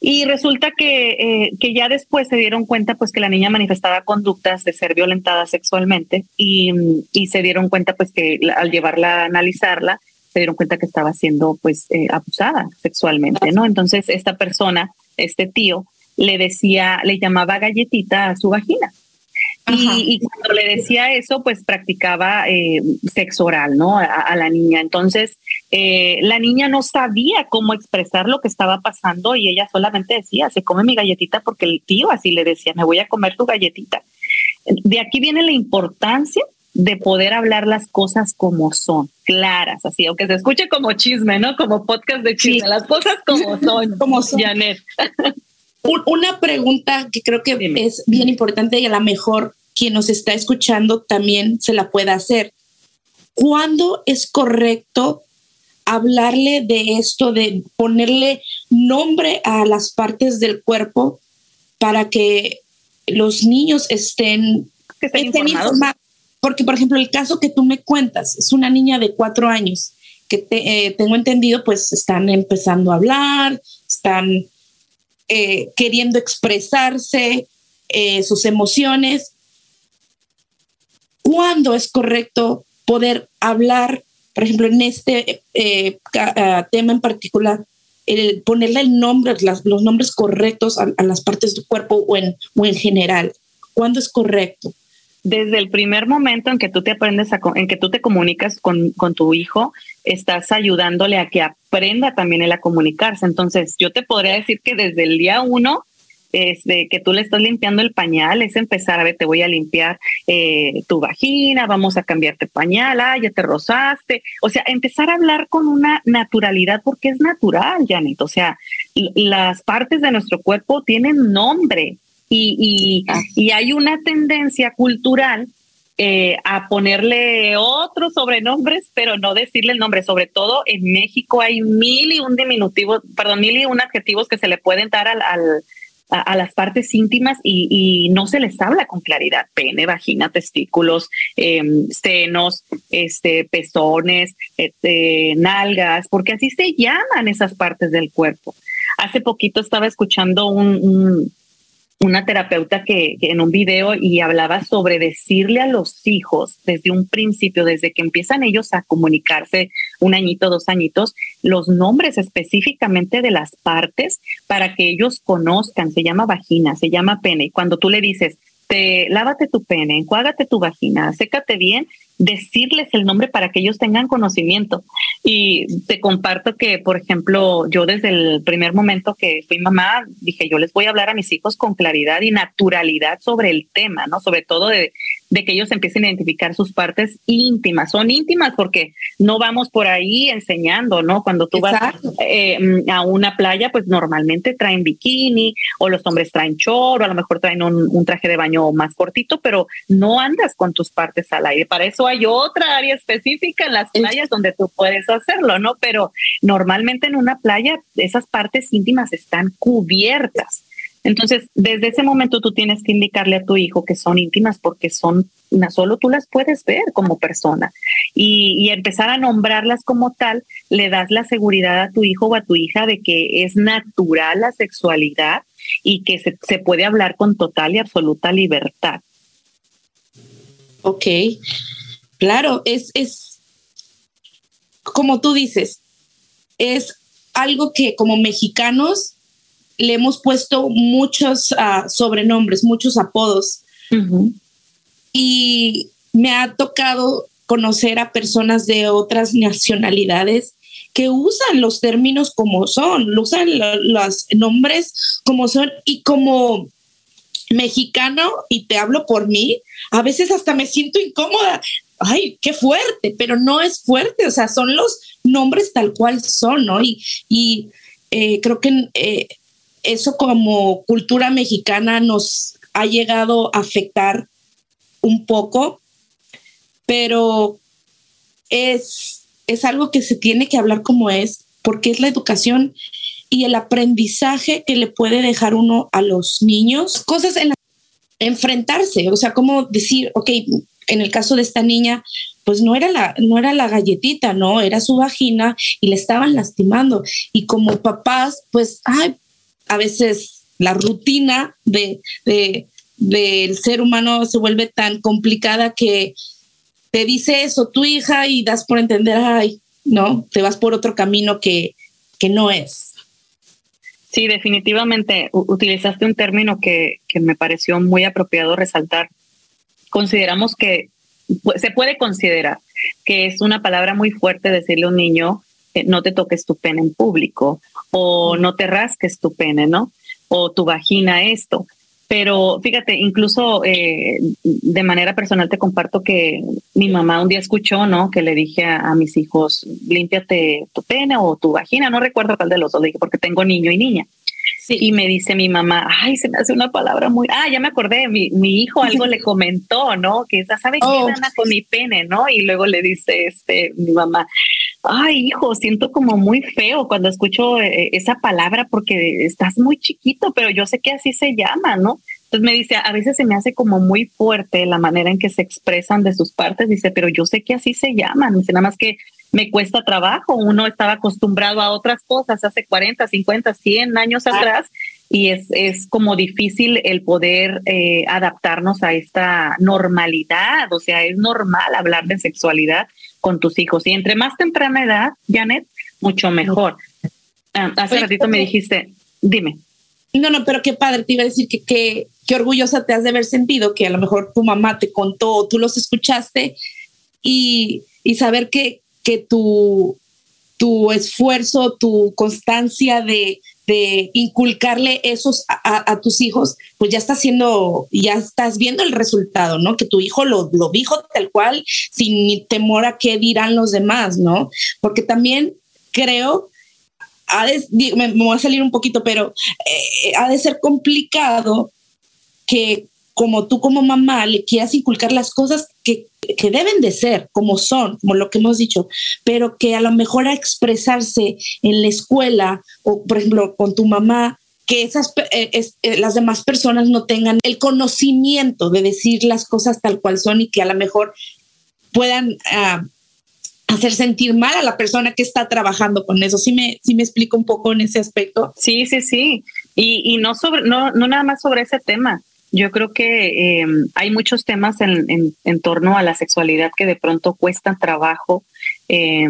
Y resulta que, eh, que ya después se dieron cuenta pues que la niña manifestaba conductas de ser violentada sexualmente y, y se dieron cuenta pues que al llevarla a analizarla, se dieron cuenta que estaba siendo pues eh, abusada sexualmente, ¿no? Entonces esta persona, este tío, le decía, le llamaba galletita a su vagina. Y, cuando le decía eso, pues practicaba eh, sexo oral, ¿no? A, la niña. Entonces, eh, la niña no sabía cómo expresar lo que estaba pasando y ella solamente decía, se come mi galletita porque el tío así le decía, me voy a comer tu galletita. De aquí viene la importancia de poder hablar las cosas como son, claras, así, aunque se escuche como chisme, ¿no? Como podcast de chisme, las cosas como son, como son. Janet. una pregunta que creo que es bien importante y a lo mejor quien nos está escuchando también se la pueda hacer. ¿Cuándo es correcto hablarle de esto, de ponerle nombre a las partes del cuerpo para que los niños estén, informados? Porque, por ejemplo, el caso que tú me cuentas es una niña de cuatro años que eh, tengo entendido, pues están empezando a hablar, están eh, queriendo expresarse eh, sus emociones. ¿Cuándo es correcto poder hablar, por ejemplo, en este eh, tema en particular, ponerle el nombre, los nombres correctos a, las partes del cuerpo o en, o en general? ¿Cuándo es correcto? Desde el primer momento en que tú te aprendes a, en que tú te comunicas con, con, tu hijo, estás ayudándole a que aprenda también él a comunicarse. Entonces, yo te podría decir que desde el día uno, desde que tú le estás limpiando el pañal, es empezar a ver, te voy a limpiar eh, tu vagina, vamos a cambiarte pañal, ah, ya te rozaste. O sea, empezar a hablar con una naturalidad, porque es natural, Janet. O sea, las partes de nuestro cuerpo tienen nombre y, y, hay una tendencia cultural eh, a ponerle otros sobrenombres, pero no decirle el nombre. Sobre todo en México hay mil y un diminutivos, perdón, mil y un adjetivos que se le pueden dar al, a, las partes íntimas y, no se les habla con claridad. Pene, vagina, testículos, em, senos, este, pezones, este, nalgas, porque así se llaman esas partes del cuerpo. Hace poquito estaba escuchando un una terapeuta que, en un video y hablaba sobre decirle a los hijos desde un principio, desde que empiezan ellos a comunicarse un añito, dos añitos, los nombres específicamente de las partes para que ellos conozcan. Se llama vagina, se llama pene. Y cuando tú le dices, te, lávate tu pene, enjuágate tu vagina, sécate bien, decirles el nombre para que ellos tengan conocimiento. Y te comparto que, por ejemplo, yo desde el primer momento que fui mamá, dije, yo les voy a hablar a mis hijos con claridad y naturalidad sobre el tema, ¿no? Sobre todo de, de que ellos empiecen a identificar sus partes íntimas. Son íntimas porque no vamos por ahí enseñando, ¿no? Cuando tú vas eh, a una playa, pues normalmente traen bikini o los hombres traen chor o a lo mejor traen un, traje de baño más cortito, pero no andas con tus partes al aire. Para eso hay otra área específica en las playas donde tú puedes hacerlo, ¿no? Pero normalmente en una playa esas partes íntimas están cubiertas. Entonces, desde ese momento tú tienes que indicarle a tu hijo que son íntimas porque son, solo tú las puedes ver como persona. Y, empezar a nombrarlas como tal, le das la seguridad a tu hijo o a tu hija de que es natural la sexualidad y que se, se puede hablar con total y absoluta libertad. Ok, claro, es, es, como tú dices, es algo que como mexicanos le hemos puesto muchos ah, sobrenombres, muchos apodos. Y me ha tocado conocer a personas de otras nacionalidades que usan los términos como son, usan los nombres como son y como mexicano, y te hablo por mí, a veces hasta me siento incómoda. Ay, qué fuerte, pero no es fuerte, o sea, son los nombres tal cual son, ¿no? Y, y eh, creo que eh, eso como cultura mexicana nos ha llegado a afectar un poco, pero es, es algo que se tiene que hablar como es, porque es la educación y el aprendizaje que le puede dejar uno a los niños, cosas en las enfrentarse, o sea, como decir, ok, en el caso de esta niña, pues no era la, no era la galletita, no, era su vagina y le estaban lastimando. Y como papás, pues, ay, a veces la rutina de, del ser humano se vuelve tan complicada que te dice eso tu hija y das por entender, ay, no, te vas por otro camino que, que no es. Sí, definitivamente utilizaste un término que, que me pareció muy apropiado resaltar. Consideramos que se puede considerar que es una palabra muy fuerte decirle a un niño no te toques tu pene en público o no te rasques tu pene, ¿no? O tu vagina esto. Pero fíjate, incluso eh, de manera personal te comparto que mi mamá un día escuchó, ¿no? Que le dije a, mis hijos, límpiate tu pene o tu vagina, no recuerdo cuál de los dos, le dije, porque tengo niño y niña. Y me dice mi mamá, ay, se me hace una palabra muy, ah, ya me acordé, mi, mi hijo algo le comentó, ¿no? Que ¿sabe qué, oh. con mi pene, no? Y luego le dice este, mi mamá, ay, hijo, siento como muy feo cuando escucho eh, esa palabra porque estás muy chiquito, pero yo sé que así se llama, ¿no? Entonces me dice, a veces se me hace como muy fuerte la manera en que se expresan de sus partes, dice, pero yo sé que así se llaman, dice, nada más que me cuesta trabajo, uno estaba acostumbrado a otras cosas hace 40, 50, 100 años atrás y es, es como difícil el poder eh, adaptarnos a esta normalidad, o sea, es normal hablar de sexualidad con tus hijos. Y entre más temprana edad, Janet, mucho mejor. Ah, hace ratito me dijiste, dime. No, no, pero qué padre, te iba a decir que, que, qué orgullosa te has de haber sentido que a lo mejor tu mamá te contó, tú los escuchaste y, y saber que, que tu, tu esfuerzo, tu constancia de, de inculcarle esos a, tus hijos, pues ya está haciendo, ya estás viendo el resultado, ¿no? Que tu hijo lo, lo dijo tal cual, sin temor a qué dirán los demás, ¿no? Porque también creo, ha me, voy a salir un poquito, pero eh, ha de ser complicado que como tú como mamá le quieras inculcar las cosas que, que, deben de ser, como son, como lo que hemos dicho, pero que a lo mejor a expresarse en la escuela o, por ejemplo, con tu mamá, que esas, eh, eh, las demás personas no tengan el conocimiento de decir las cosas tal cual son y que a lo mejor puedan ah, hacer sentir mal a la persona que está trabajando con eso. ¿Sí me, sí me explico un poco en ese aspecto? Sí, sí, sí. Y, y no, sobre, no, no nada más sobre ese tema yo creo que eh, hay muchos temas en, torno a la sexualidad que de pronto cuestan trabajo eh,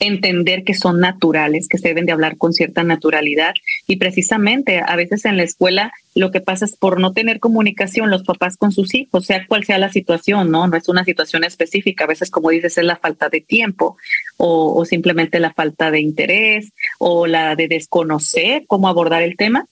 entender que son naturales, que se deben de hablar con cierta naturalidad. Y precisamente a veces en la escuela lo que pasa es por no tener comunicación los papás con sus hijos, sea cual sea la situación, ¿no? No es una situación específica, a veces como dices es la falta de tiempo o, o simplemente la falta de interés o la de desconocer cómo abordar el tema.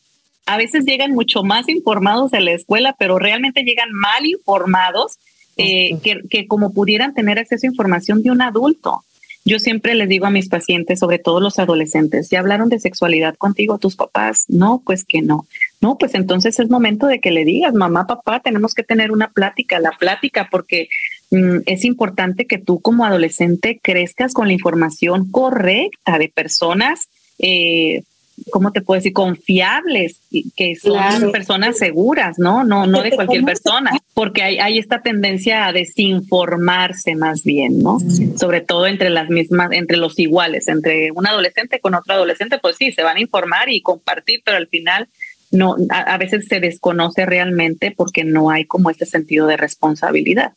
A veces llegan mucho más informados a la escuela, pero realmente llegan mal informados eh, que, que como pudieran tener acceso a información de un adulto. Yo siempre les digo a mis pacientes, sobre todo los adolescentes, ¿ya hablaron de sexualidad contigo tus papás? No, pues que no. No, pues entonces es momento de que le digas, mamá, papá, tenemos que tener una plática, la plática, porque mm, es importante que tú como adolescente crezcas con la información correcta de personas eh, ¿cómo te puedo decir? Confiables, que son personas seguras, ¿no? No, no de cualquier persona, porque hay, hay, esta tendencia a desinformarse más bien, ¿no? Sobre todo entre las mismas, entre los iguales, entre un adolescente con otro adolescente, pues sí, se van a informar y compartir, pero al final no, a, veces se desconoce realmente porque no hay como este sentido de responsabilidad.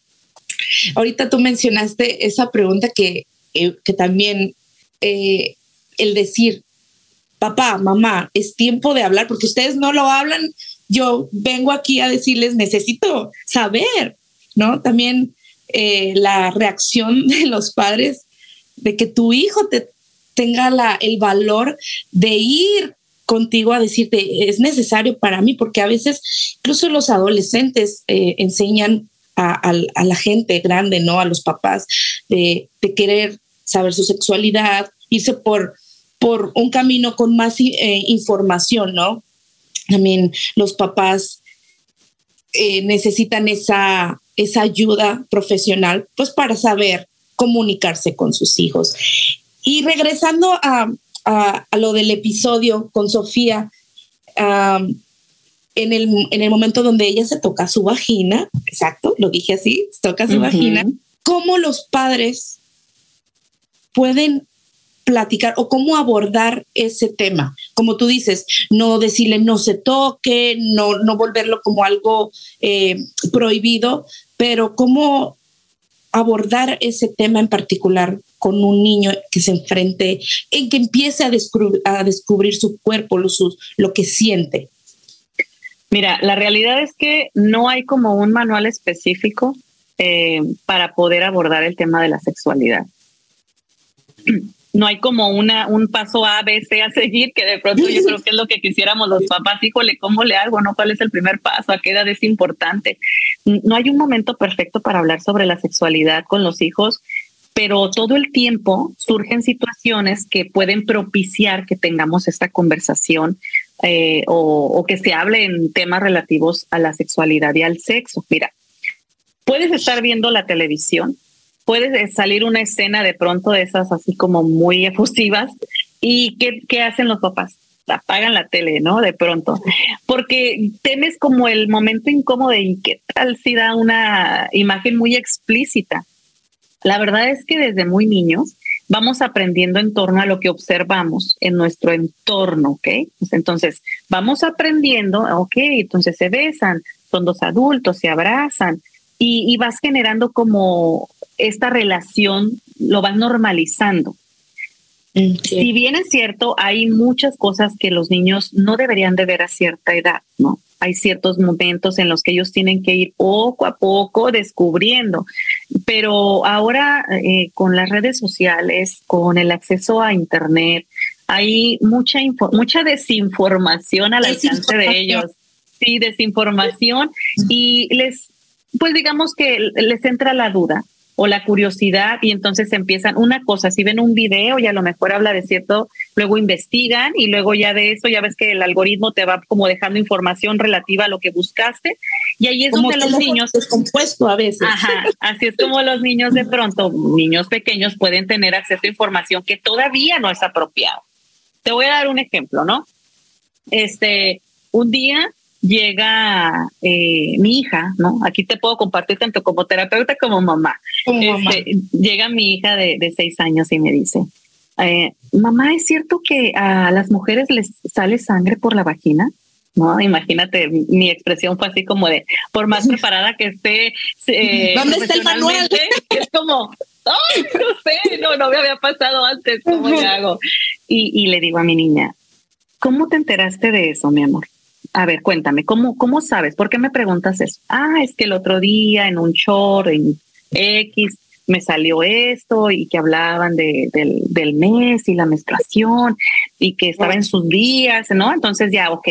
Ahorita tú mencionaste esa pregunta que, eh, que también eh, el decir, papá, mamá, es tiempo de hablar, porque ustedes no lo hablan, yo vengo aquí a decirles, necesito saber, ¿no? También eh, la reacción de los padres de que tu hijo te tenga la, el valor de ir contigo a decirte, es necesario para mí, porque a veces incluso los adolescentes eh, enseñan a, la gente grande, ¿no? A los papás de, de querer saber su sexualidad, irse por por un camino con más eh, información, ¿no? También los papás eh, necesitan esa, esa ayuda profesional, pues para saber comunicarse con sus hijos. Y regresando a, lo del episodio con Sofía, en, el, en, el, momento donde ella se toca su vagina, exacto, lo dije así, se toca su vagina, ¿cómo los padres pueden platicar o cómo abordar ese tema. Como tú dices, no decirle no se toque, no, no volverlo como algo eh, prohibido, pero cómo abordar ese tema en particular con un niño que se enfrente, en que empiece a, descubrir, su cuerpo, lo, lo que siente. Mira, la realidad es que no hay como un manual específico eh, para poder abordar el tema de la sexualidad no hay como una, un paso A, B, C a seguir, que de pronto yo creo que es lo que quisiéramos los papás, híjole, ¿cómo le hago? ¿No? ¿Cuál es el primer paso? ¿A qué edad es importante? No hay un momento perfecto para hablar sobre la sexualidad con los hijos, pero todo el tiempo surgen situaciones que pueden propiciar que tengamos esta conversación eh, o, o que se hable en temas relativos a la sexualidad y al sexo. Mira, puedes estar viendo la televisión puede salir una escena de pronto de esas así como muy efusivas y ¿qué, qué hacen los papás? apagan la tele, ¿no? De pronto, porque temes como el momento incómodo y qué tal si da una imagen muy explícita. La verdad es que desde muy niños vamos aprendiendo en torno a lo que observamos en nuestro entorno, ¿ok? Pues entonces, vamos aprendiendo, ok, entonces se besan, son dos adultos, se abrazan y, y vas generando como esta relación lo van normalizando. Si bien es cierto, hay muchas cosas que los niños no deberían de ver a cierta edad, ¿no? Hay ciertos momentos en los que ellos tienen que ir poco a poco descubriendo, pero ahora eh, con las redes sociales, con el acceso a Internet, hay mucha, mucha desinformación al alcance de ellos. Sí, desinformación y les, pues digamos que les entra la duda o la curiosidad y entonces empiezan una cosa, si ven un video y a lo mejor habla de cierto, luego investigan y luego ya de eso ya ves que el algoritmo te va como dejando información relativa a lo que buscaste y ahí es donde los niños descompuesto a veces. Ajá, así es como los niños de pronto, niños pequeños pueden tener acceso a información que todavía no es apropiado. Te voy a dar un ejemplo, ¿no? Este, un día llega eh, mi hija, ¿no? Aquí te puedo compartir tanto como terapeuta como mamá. Este, llega mi hija de, seis años y me dice, eh, mamá, ¿es cierto que a las mujeres les sale sangre por la vagina? No, imagínate, mi expresión fue así como de, por más preparada que esté, eh, ¿dónde está el manual? Es como, Ay, no sé, no, no me había pasado antes, ¿cómo le hago? Y, y le digo a mi niña, ¿cómo te enteraste de eso, mi amor? A ver, cuéntame, ¿cómo, ¿cómo sabes? ¿Por qué me preguntas eso? Ah, es que el otro día en un short, en X, me salió esto y que hablaban de, del, del mes y la menstruación y que estaba en sus días, ¿no? Entonces ya, ok,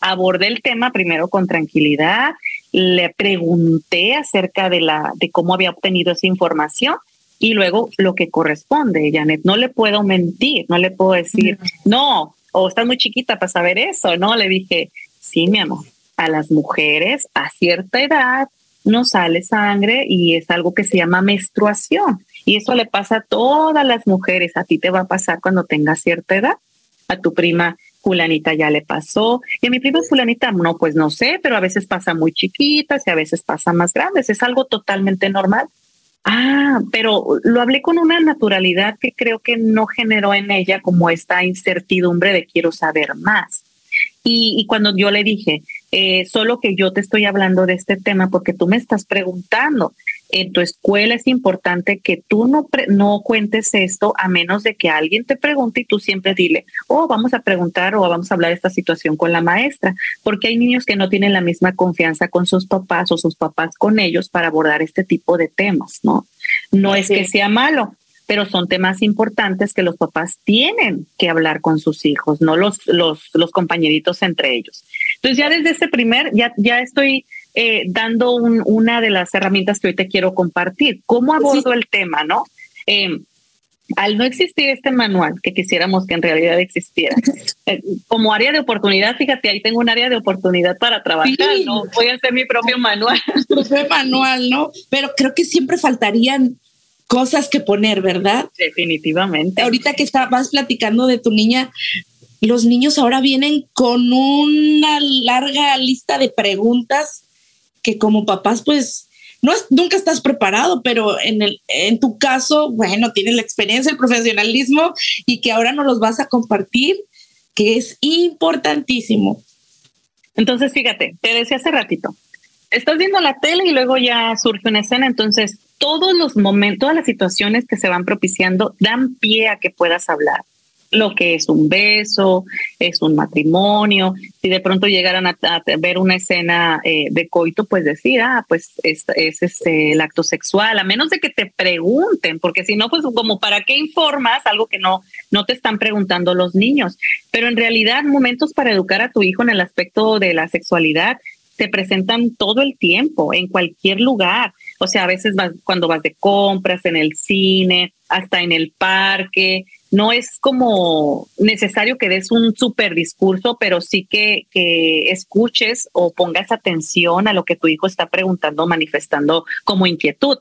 abordé el tema primero con tranquilidad, le pregunté acerca de, la, de cómo había obtenido esa información y luego lo que corresponde, Janet. No le puedo mentir, no le puedo decir, no, o estás muy chiquita para saber eso, ¿no? Le dije, sí, mi amor, a las mujeres a cierta edad no sale sangre y es algo que se llama menstruación. Y eso le pasa a todas las mujeres. A ti te va a pasar cuando tengas cierta edad. A tu prima fulanita ya le pasó. Y a mi prima fulanita, no, pues no sé, pero a veces pasa muy chiquitas y a veces pasa más grandes. Es algo totalmente normal. Ah, pero lo hablé con una naturalidad que creo que no generó en ella como esta incertidumbre de quiero saber más. Y, y cuando yo le dije, eh, solo que yo te estoy hablando de este tema porque tú me estás preguntando. En tu escuela es importante que tú no, no cuentes esto a menos de que alguien te pregunte y tú siempre dile, oh, vamos a preguntar o vamos a hablar de esta situación con la maestra, porque hay niños que no tienen la misma confianza con sus papás o sus papás con ellos para abordar este tipo de temas, ¿no? No es que sea malo, pero son temas importantes que los papás tienen que hablar con sus hijos, no los, los, los compañeritos entre ellos. Entonces ya desde ese primer, ya, ya estoy eh, dando una de las herramientas que hoy te quiero compartir. ¿Cómo abordo el tema, no? Eh, al no existir este manual, que quisiéramos que en realidad existiera, eh, como área de oportunidad, fíjate, ahí tengo un área de oportunidad para trabajar, ¿no? Voy a hacer mi propio manual. Propio manual, ¿no? Pero creo que siempre faltarían cosas que poner, ¿verdad? Definitivamente. Ahorita que estabas platicando de tu niña, los niños ahora vienen con una larga lista de preguntas que como papás, pues, no es, nunca estás preparado, pero en, el, en tu caso, bueno, tienes la experiencia, el profesionalismo y que ahora nos los vas a compartir, que es importantísimo. Entonces, fíjate, te decía hace ratito, estás viendo la tele y luego ya surge una escena, entonces todos los momentos, todas las situaciones que se van propiciando dan pie a que puedas hablar lo que es un beso, es un matrimonio. Si de pronto llegaran a, ver una escena eh, de coito, pues decir, ah, pues es, es este, el acto sexual, a menos de que te pregunten, porque si no, pues como para qué informas algo que no, no te están preguntando los niños. Pero en realidad, momentos para educar a tu hijo en el aspecto de la sexualidad se presentan todo el tiempo, en cualquier lugar. O sea, a veces vas, cuando vas de compras, en el cine, hasta en el parque, no es como necesario que des un super discurso, pero sí que, que, escuches o pongas atención a lo que tu hijo está preguntando, manifestando como inquietud.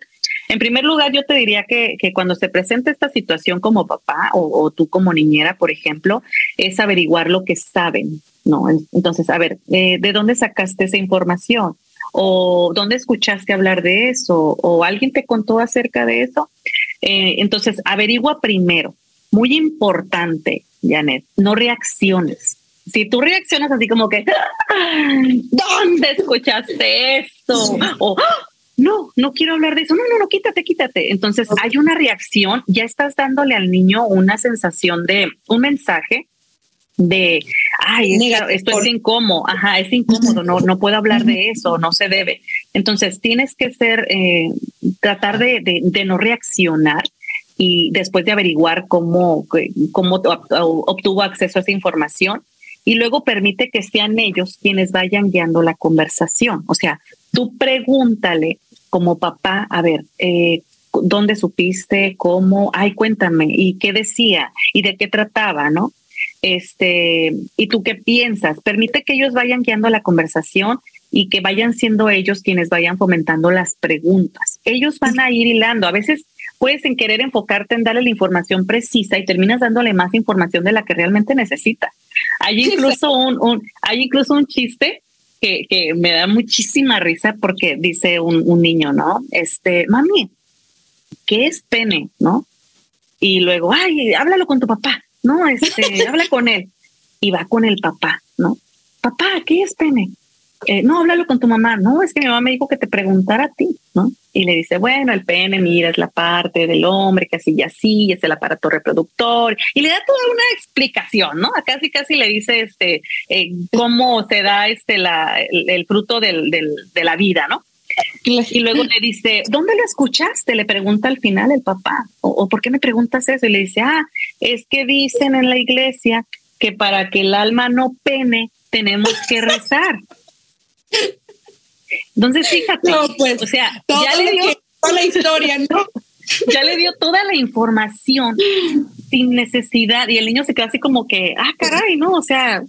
En primer lugar, yo te diría que, que cuando se presenta esta situación como papá o, tú como niñera, por ejemplo, es averiguar lo que saben, ¿no? Entonces, a ver, eh, ¿de dónde sacaste esa información? ¿O dónde escuchaste hablar de eso? ¿O alguien te contó acerca de eso? Eh, entonces, averigua primero muy importante, Janet, no reacciones. Si tú reaccionas así como que, ¿dónde escuchaste esto? O, no, no quiero hablar de eso. No, no, no, quítate, quítate. Entonces hay una reacción, ya estás dándole al niño una sensación de un mensaje de, ay, esto es incómodo, ajá, es incómodo, no, no puedo hablar de eso, no se debe. Entonces tienes que ser, eh, tratar de, de no reaccionar y después de averiguar cómo, cómo obtuvo acceso a esa información y luego permite que sean ellos quienes vayan guiando la conversación. O sea, tú pregúntale como papá, a ver, eh, ¿dónde supiste? ¿Cómo? Ay, cuéntame. ¿Y qué decía? ¿Y de qué trataba? ¿No? Este, ¿y tú qué piensas? Permite que ellos vayan guiando la conversación y que vayan siendo ellos quienes vayan fomentando las preguntas. Ellos van a ir hilando. A veces puedes en querer enfocarte en darle la información precisa y terminas dándole más información de la que realmente necesita. Hay incluso un, hay incluso un chiste que, que, me da muchísima risa porque dice un, un niño, ¿no? Este, mami, ¿qué es pene? ¿No? Y luego, ay, háblalo con tu papá, ¿no? Este, habla con él. Y va con el papá, ¿no? Papá, ¿qué es pene? eh, no, háblalo con tu mamá. No, es que mi mamá me dijo que te preguntara a ti, ¿no? Y le dice, bueno, el pene, mira, es la parte del hombre que así y así, es el aparato reproductor. Y le da toda una explicación, ¿no? Casi, casi le dice este, eh, cómo se da este, la, el, fruto del, del, de la vida, ¿no? Y luego le dice, ¿dónde lo escuchaste? Le pregunta al final el papá. ¿O, ¿O, por qué me preguntas eso? Y le dice, ah, es que dicen en la iglesia que para que el alma no pene, tenemos que rezar. Entonces, fíjate, pues, o sea, ya le dio toda la historia, ¿no? ya le dio toda la información sin necesidad y el niño se queda así como que, ah, caray, ¿no? O sea,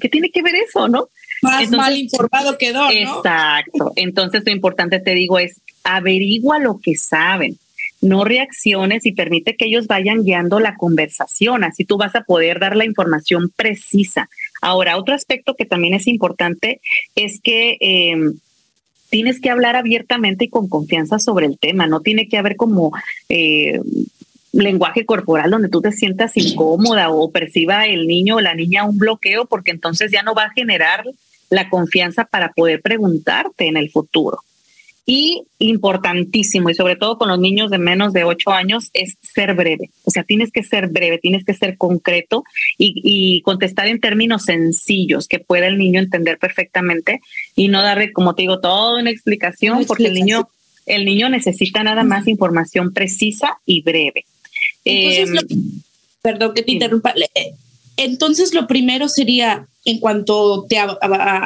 ¿qué tiene que ver eso, no? Más mal informado quedó, ¿no? Exacto. Entonces, lo importante, te digo, es averigua lo que saben no reacciones y permite que ellos vayan guiando la conversación. Así tú vas a poder dar la información precisa. Ahora, otro aspecto que también es importante es que eh, tienes que hablar abiertamente y con confianza sobre el tema. No tiene que haber como eh, lenguaje corporal donde tú te sientas incómoda o perciba el niño o la niña un bloqueo, porque entonces ya no va a generar la confianza para poder preguntarte en el futuro. Y importantísimo, y sobre todo con los niños de menos de ocho años, es ser breve. O sea, tienes que ser breve, tienes que ser concreto y, contestar en términos sencillos que pueda el niño entender perfectamente y no darle, como te digo, toda una explicación, porque el niño, el niño necesita nada más información precisa y breve. Entonces, em, perdón que te interrumpa. Eh, entonces, lo primero sería, en cuanto te,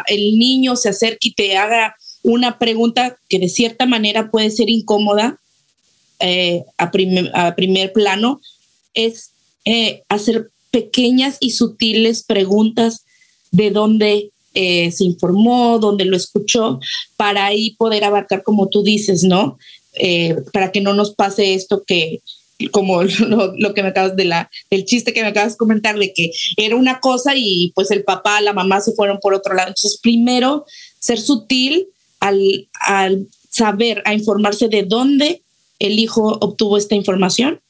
el niño se acerque y te haga una pregunta que de cierta manera puede ser incómoda eh, a, primer, plano, es eh, hacer pequeñas y sutiles preguntas de dónde eh, se informó, dónde lo escuchó, para ahí poder abarcar, como tú dices, ¿no? para que no nos pase esto que, como lo, que me acabas de la, el chiste que me acabas de comentar, de que era una cosa y pues el papá, la mamá se fueron por otro lado. Entonces, primero, ser sutil, al, saber, a informarse de dónde el hijo obtuvo esta información?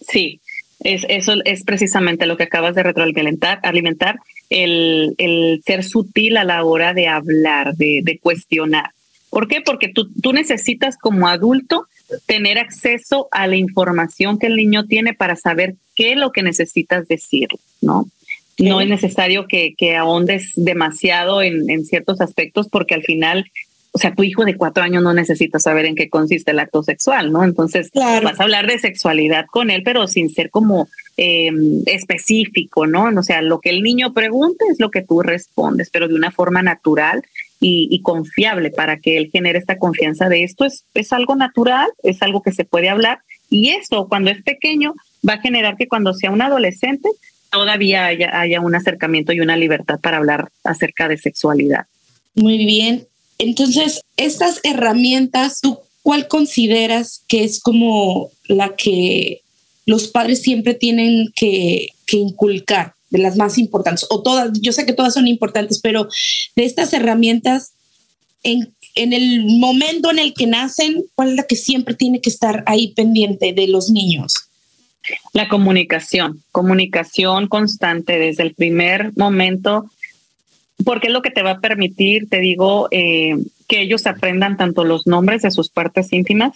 Sí, es, eso es precisamente lo que acabas de retroalimentar, alimentar, el, el ser sutil a la hora de hablar, de, de cuestionar. ¿Por qué? Porque tú, tú, necesitas como adulto tener acceso a la información que el niño tiene para saber qué es lo que necesitas decir, ¿no? No es necesario que, que ahondes demasiado en, en, ciertos aspectos porque al final, o sea, tu hijo de cuatro años no necesita saber en qué consiste el acto sexual, ¿no? Entonces vas a hablar de sexualidad con él, pero sin ser como em, específico, ¿no? O sea, lo que el niño pregunte es lo que tú respondes, pero de una forma natural y, y, confiable para que él genere esta confianza de esto es, es algo natural, es algo que se puede hablar y eso cuando es pequeño va a generar que cuando sea un adolescente todavía haya, un acercamiento y una libertad para hablar acerca de sexualidad. Muy bien. Entonces, estas herramientas, ¿tú cuál consideras que es como la que los padres siempre tienen que, inculcar, de las más importantes? O todas, yo sé que todas son importantes, pero de estas herramientas, en, en el momento en el que nacen, ¿cuál es la que siempre tiene que estar ahí pendiente de los niños? La comunicación, comunicación constante desde el primer momento, porque es lo que te va a permitir, te digo, eh, que ellos aprendan tanto los nombres de sus partes íntimas,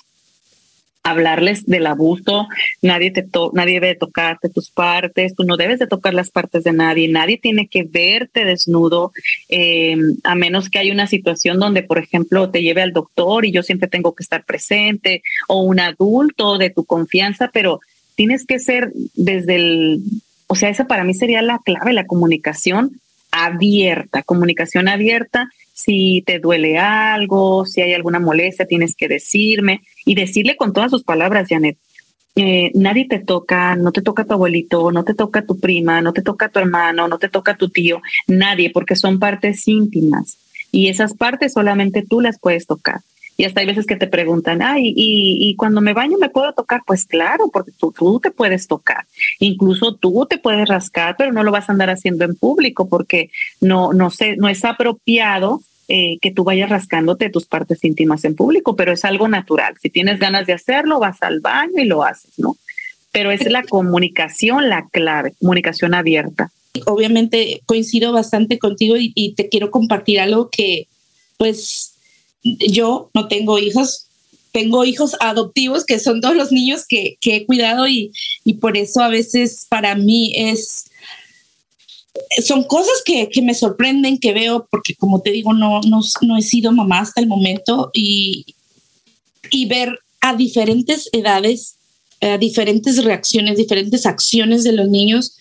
hablarles del abuso, nadie te nadie debe tocarte tus partes, tú no debes de tocar las partes de nadie, nadie tiene que verte desnudo, eh, a menos que haya una situación donde, por ejemplo, te lleve al doctor y yo siempre tengo que estar presente, o un adulto de tu confianza, pero tienes que ser desde el, o sea, esa para mí sería la clave, la comunicación abierta, comunicación abierta. Si te duele algo, si hay alguna molestia, tienes que decirme y decirle con todas sus palabras, Janet. Eh, nadie te toca, no te toca tu abuelito, no te toca tu prima, no te toca tu hermano, no te toca tu tío, nadie, porque son partes íntimas y esas partes solamente tú las puedes tocar. Y hasta hay veces que te preguntan, ay, y, cuando me baño me puedo tocar. Pues claro, porque tú, tú te puedes tocar. Incluso tú te puedes rascar, pero no lo vas a andar haciendo en público porque no, no, sé, no es apropiado eh, que tú vayas rascándote tus partes íntimas en público, pero es algo natural. Si tienes ganas de hacerlo, vas al baño y lo haces, ¿no? Pero es la comunicación la clave, comunicación abierta. Obviamente coincido bastante contigo y, y te quiero compartir algo que pues yo no tengo hijos, tengo hijos adoptivos que son todos los niños que, que he cuidado y, y, por eso a veces para mí es... Son cosas que, que, me sorprenden, que veo, porque como te digo, no, no, no he sido mamá hasta el momento y, y ver a diferentes edades, a diferentes reacciones, diferentes acciones de los niños,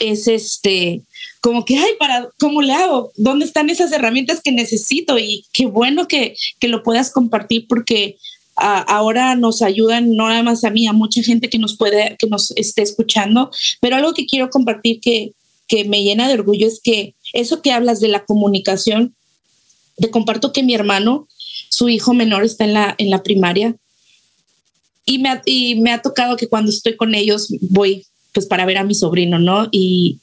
es este, como que, ay, para, ¿cómo le hago? ¿Dónde están esas herramientas que necesito? Y qué bueno que, que lo puedas compartir porque ahora nos ayudan no nada más a mí, a mucha gente que nos puede, que nos esté escuchando, pero algo que quiero compartir que, que me llena de orgullo es que eso que hablas de la comunicación, te comparto que mi hermano, su hijo menor está en la, en la primaria y me, y me ha tocado que cuando estoy con ellos voy pues para ver a mi sobrino, ¿no? Y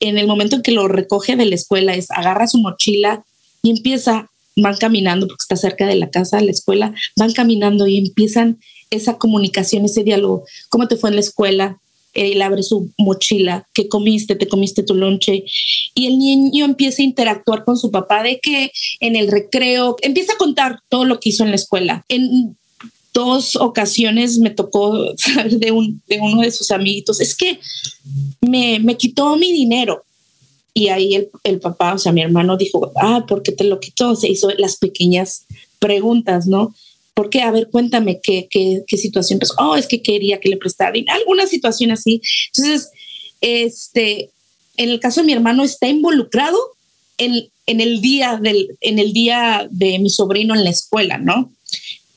en el momento en que lo recoge de la escuela es agarra su mochila y empieza van caminando porque está cerca de la casa, la escuela, van caminando y empiezan esa comunicación, ese diálogo. ¿Cómo te fue en la escuela? Él abre su mochila, ¿qué comiste? ¿Te comiste tu lonche? Y el niño empieza a interactuar con su papá de que en el recreo empieza a contar todo lo que hizo en la escuela. Dos ocasiones me tocó saber de, un, de uno de sus amiguitos, es que me, me quitó mi dinero y ahí el, papá, o sea, mi hermano dijo, ah, ¿por qué te lo quitó? Se hizo las pequeñas preguntas, ¿no? ¿Por qué? A ver, cuéntame qué, qué, qué situación pasó. Oh, es que quería que le prestara alguna situación así. Entonces, este, en el caso de mi hermano, está involucrado en, en, el día del, en el día de mi sobrino en la escuela, ¿no?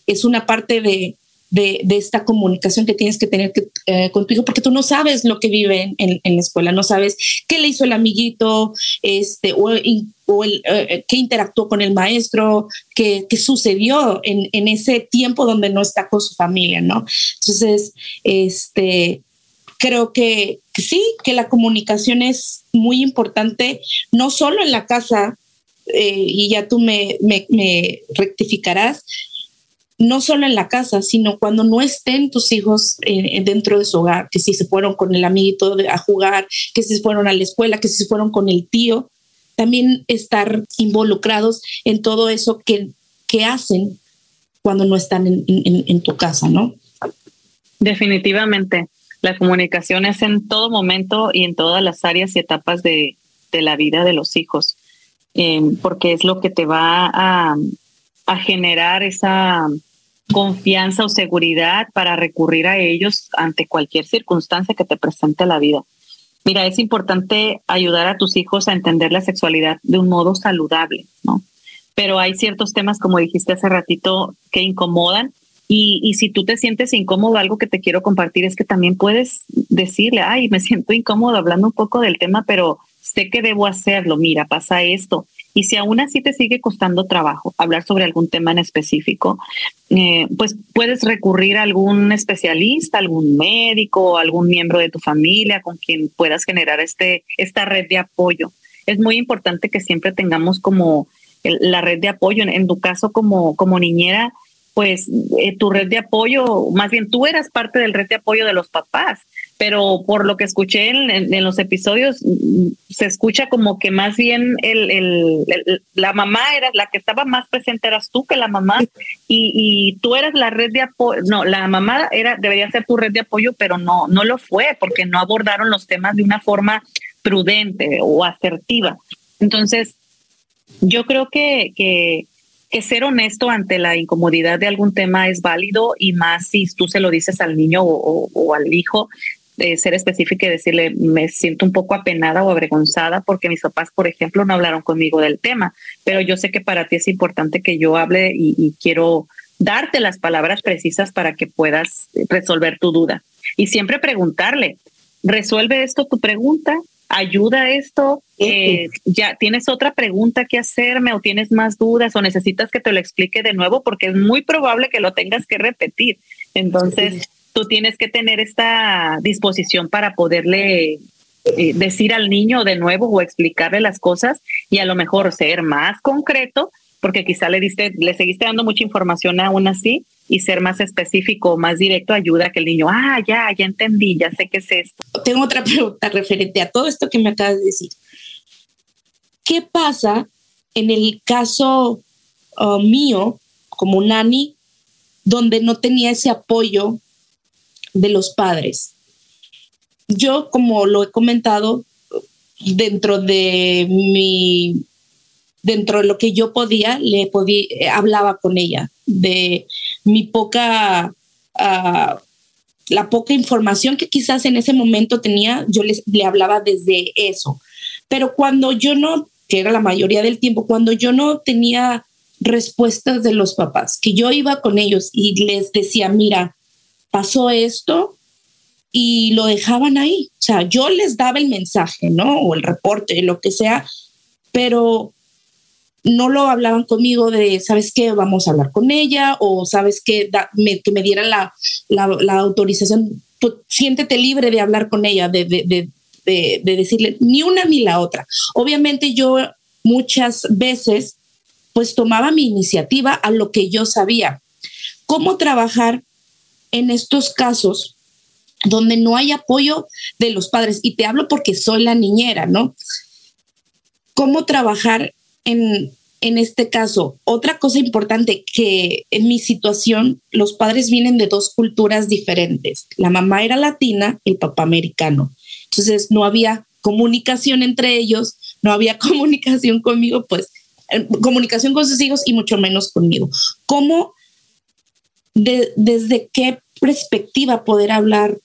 Es una parte de, de, esta comunicación que tienes que tener que, eh, contigo, porque tú no sabes lo que vive en, en, la escuela, no sabes qué le hizo el amiguito, este, o, o el, eh, qué interactuó con el maestro, qué, qué sucedió en, en, ese tiempo donde no está con su familia, ¿no? Entonces, este, creo que, sí, que la comunicación es muy importante, no solo en la casa, eh, y ya tú me, me rectificarás, no solo en la casa, sino cuando no estén tus hijos eh, dentro de su hogar, que si se fueron con el amiguito a jugar, que si se fueron a la escuela, que si se fueron con el tío, también estar involucrados en todo eso que, que hacen cuando no están en, en, tu casa, ¿no? Definitivamente. La comunicación es en todo momento y en todas las áreas y etapas de, de la vida de los hijos, eh, porque es lo que te va a, a generar esa confianza o seguridad para recurrir a ellos ante cualquier circunstancia que te presente la vida. Mira, es importante ayudar a tus hijos a entender la sexualidad de un modo saludable, ¿no? Pero hay ciertos temas, como dijiste hace ratito, que incomodan. Y, y si tú te sientes incómodo, algo que te quiero compartir es que también puedes decirle, ay, me siento incómodo hablando un poco del tema, pero sé que debo hacerlo. Mira, pasa esto y si aún así te sigue costando trabajo hablar sobre algún tema en específico, eh, pues puedes recurrir a algún especialista, algún médico, algún miembro de tu familia con quien puedas generar este, esta red de apoyo. Es muy importante que siempre tengamos como la red de apoyo. En, tu caso, como, como niñera, pues eh, tu red de apoyo, más bien tú eras parte del red de apoyo de los papás pero por lo que escuché en, los episodios, mm, se escucha como que más bien el, la mamá era la que estaba más presente, eras tú que la mamá, y, tú eras la red de apoyo, no, la mamá era, debería ser tu red de apoyo, pero no, no lo fue, porque no abordaron los temas de una forma prudente o asertiva. Entonces, yo creo que, que, ser honesto ante la incomodidad de algún tema es válido y más si tú se lo dices al niño o al hijo, ser específica y decirle, me siento un poco apenada o avergonzada porque mis papás, por ejemplo, no hablaron conmigo del tema, pero yo sé que para ti es importante que yo hable y, quiero darte las palabras precisas para que puedas resolver tu duda. Y siempre preguntarle, ¿resuelve esto tu pregunta? ¿Ayuda esto? Eh, ¿Ya tienes otra pregunta que hacerme o tienes más dudas o necesitas que te lo explique de nuevo? Porque es muy probable que lo tengas que repetir. Entonces, tú tienes que tener esta disposición para poderle eh, decir al niño de nuevo o explicarle las cosas y a lo mejor ser más concreto, porque quizá le diste, le seguiste dando mucha información aún así, y ser más específico, más directo, ayuda a que el niño, ah, ya, ya entendí, ya sé qué es esto. Tengo otra pregunta referente a todo esto que me acabas de decir. ¿Qué pasa en el caso uh, mío como nani, donde no tenía ese apoyo de los padres? Yo, como lo he comentado, dentro de mi dentro de lo que yo podía, le podía, hablaba con ella de mi poca, ah, la poca información que quizás en ese momento tenía, yo les, le hablaba desde eso. Pero cuando yo no, que era la mayoría del tiempo, cuando yo no tenía respuestas de los papás, que yo iba con ellos y les decía, mira, pasó esto y lo dejaban ahí. O sea, yo les daba el mensaje, ¿no? O el reporte, lo que sea, pero no lo hablaban conmigo de, ¿sabes qué? Vamos a hablar con ella o ¿sabes qué? que me dieran la, la, autorización. Pues, siéntete libre de hablar con ella, de, de, de, de, decirle ni una ni la otra. Obviamente yo muchas veces pues tomaba mi iniciativa a lo que yo sabía. ¿Cómo trabajar en estos casos donde no hay apoyo de los padres? Y te hablo porque soy la niñera, ¿no? ¿Cómo trabajar en, en este caso, otra cosa importante que en mi situación, los padres vienen de dos culturas diferentes. La mamá era latina, el papá americano. Entonces no había comunicación entre ellos, no había comunicación conmigo, pues eh, comunicación con sus hijos y mucho menos conmigo. ¿Cómo, desde qué perspectiva poder hablar,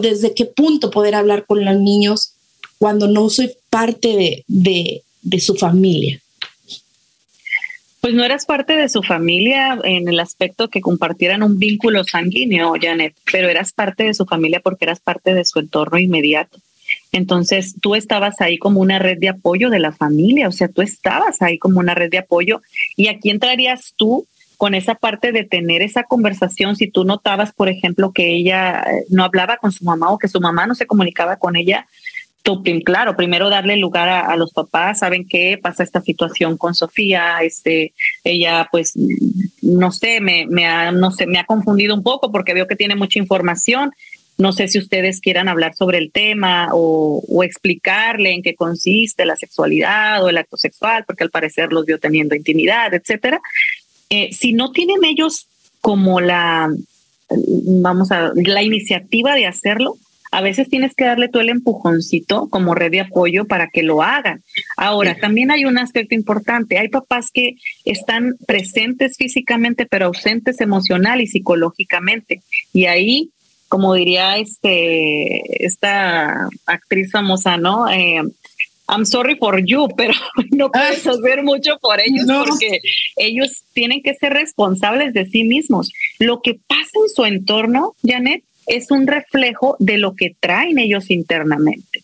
desde qué punto poder hablar con los niños cuando no soy parte de su familia? Pues no eras parte de su familia en el aspecto que compartieran un vínculo sanguíneo, Janet, pero eras parte de su familia porque eras parte de su entorno inmediato. Entonces, tú estabas ahí como una red de apoyo de la familia, o sea, tú estabas ahí como una red de apoyo. ¿Y aquí entrarías tú con esa parte de tener esa conversación si tú notabas, por ejemplo, que ella eh, no hablaba con su mamá o que su mamá no se comunicaba con ella? claro, primero darle lugar a, los papás, saben qué pasa esta situación con Sofía, este, ella pues, no sé, me, me, ha, no sé, me ha confundido un poco porque veo que tiene mucha información. No sé si ustedes quieran hablar sobre el tema o, o explicarle en qué consiste la sexualidad o el acto sexual, porque al parecer los vio teniendo intimidad, etcétera. Eh, si no tienen ellos como la, vamos a, la iniciativa de hacerlo, a veces tienes que darle tú el empujoncito como red de apoyo para que lo hagan. Ahora, también hay un aspecto importante. Hay papás que están presentes físicamente, pero ausentes emocional y psicológicamente. Y ahí, como diría este, esta actriz famosa, ¿no? Eh, I'm sorry for you, pero no puedes hacer mucho por ellos porque ellos tienen que ser responsables de sí mismos. Lo que pasa en su entorno, Janet, es un reflejo de lo que traen ellos internamente.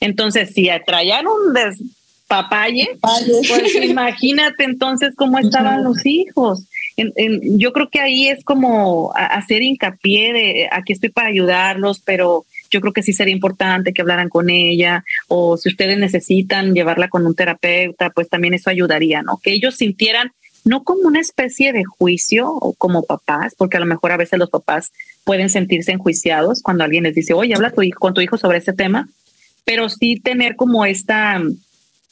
Entonces, si traían un despapalle, pues imagínate entonces cómo estaban los hijos. yo creo que ahí es como hacer hincapié de aquí estoy para ayudarlos, pero yo creo que sí sería importante que hablaran con ella o si ustedes necesitan llevarla con un terapeuta, pues también eso ayudaría, ¿no? Que ellos sintieran no como una especie de juicio o como papás, porque a lo mejor a veces los papás pueden sentirse enjuiciados cuando alguien les dice, oye, habla tu hijo, con tu hijo sobre ese tema, pero sí tener como esta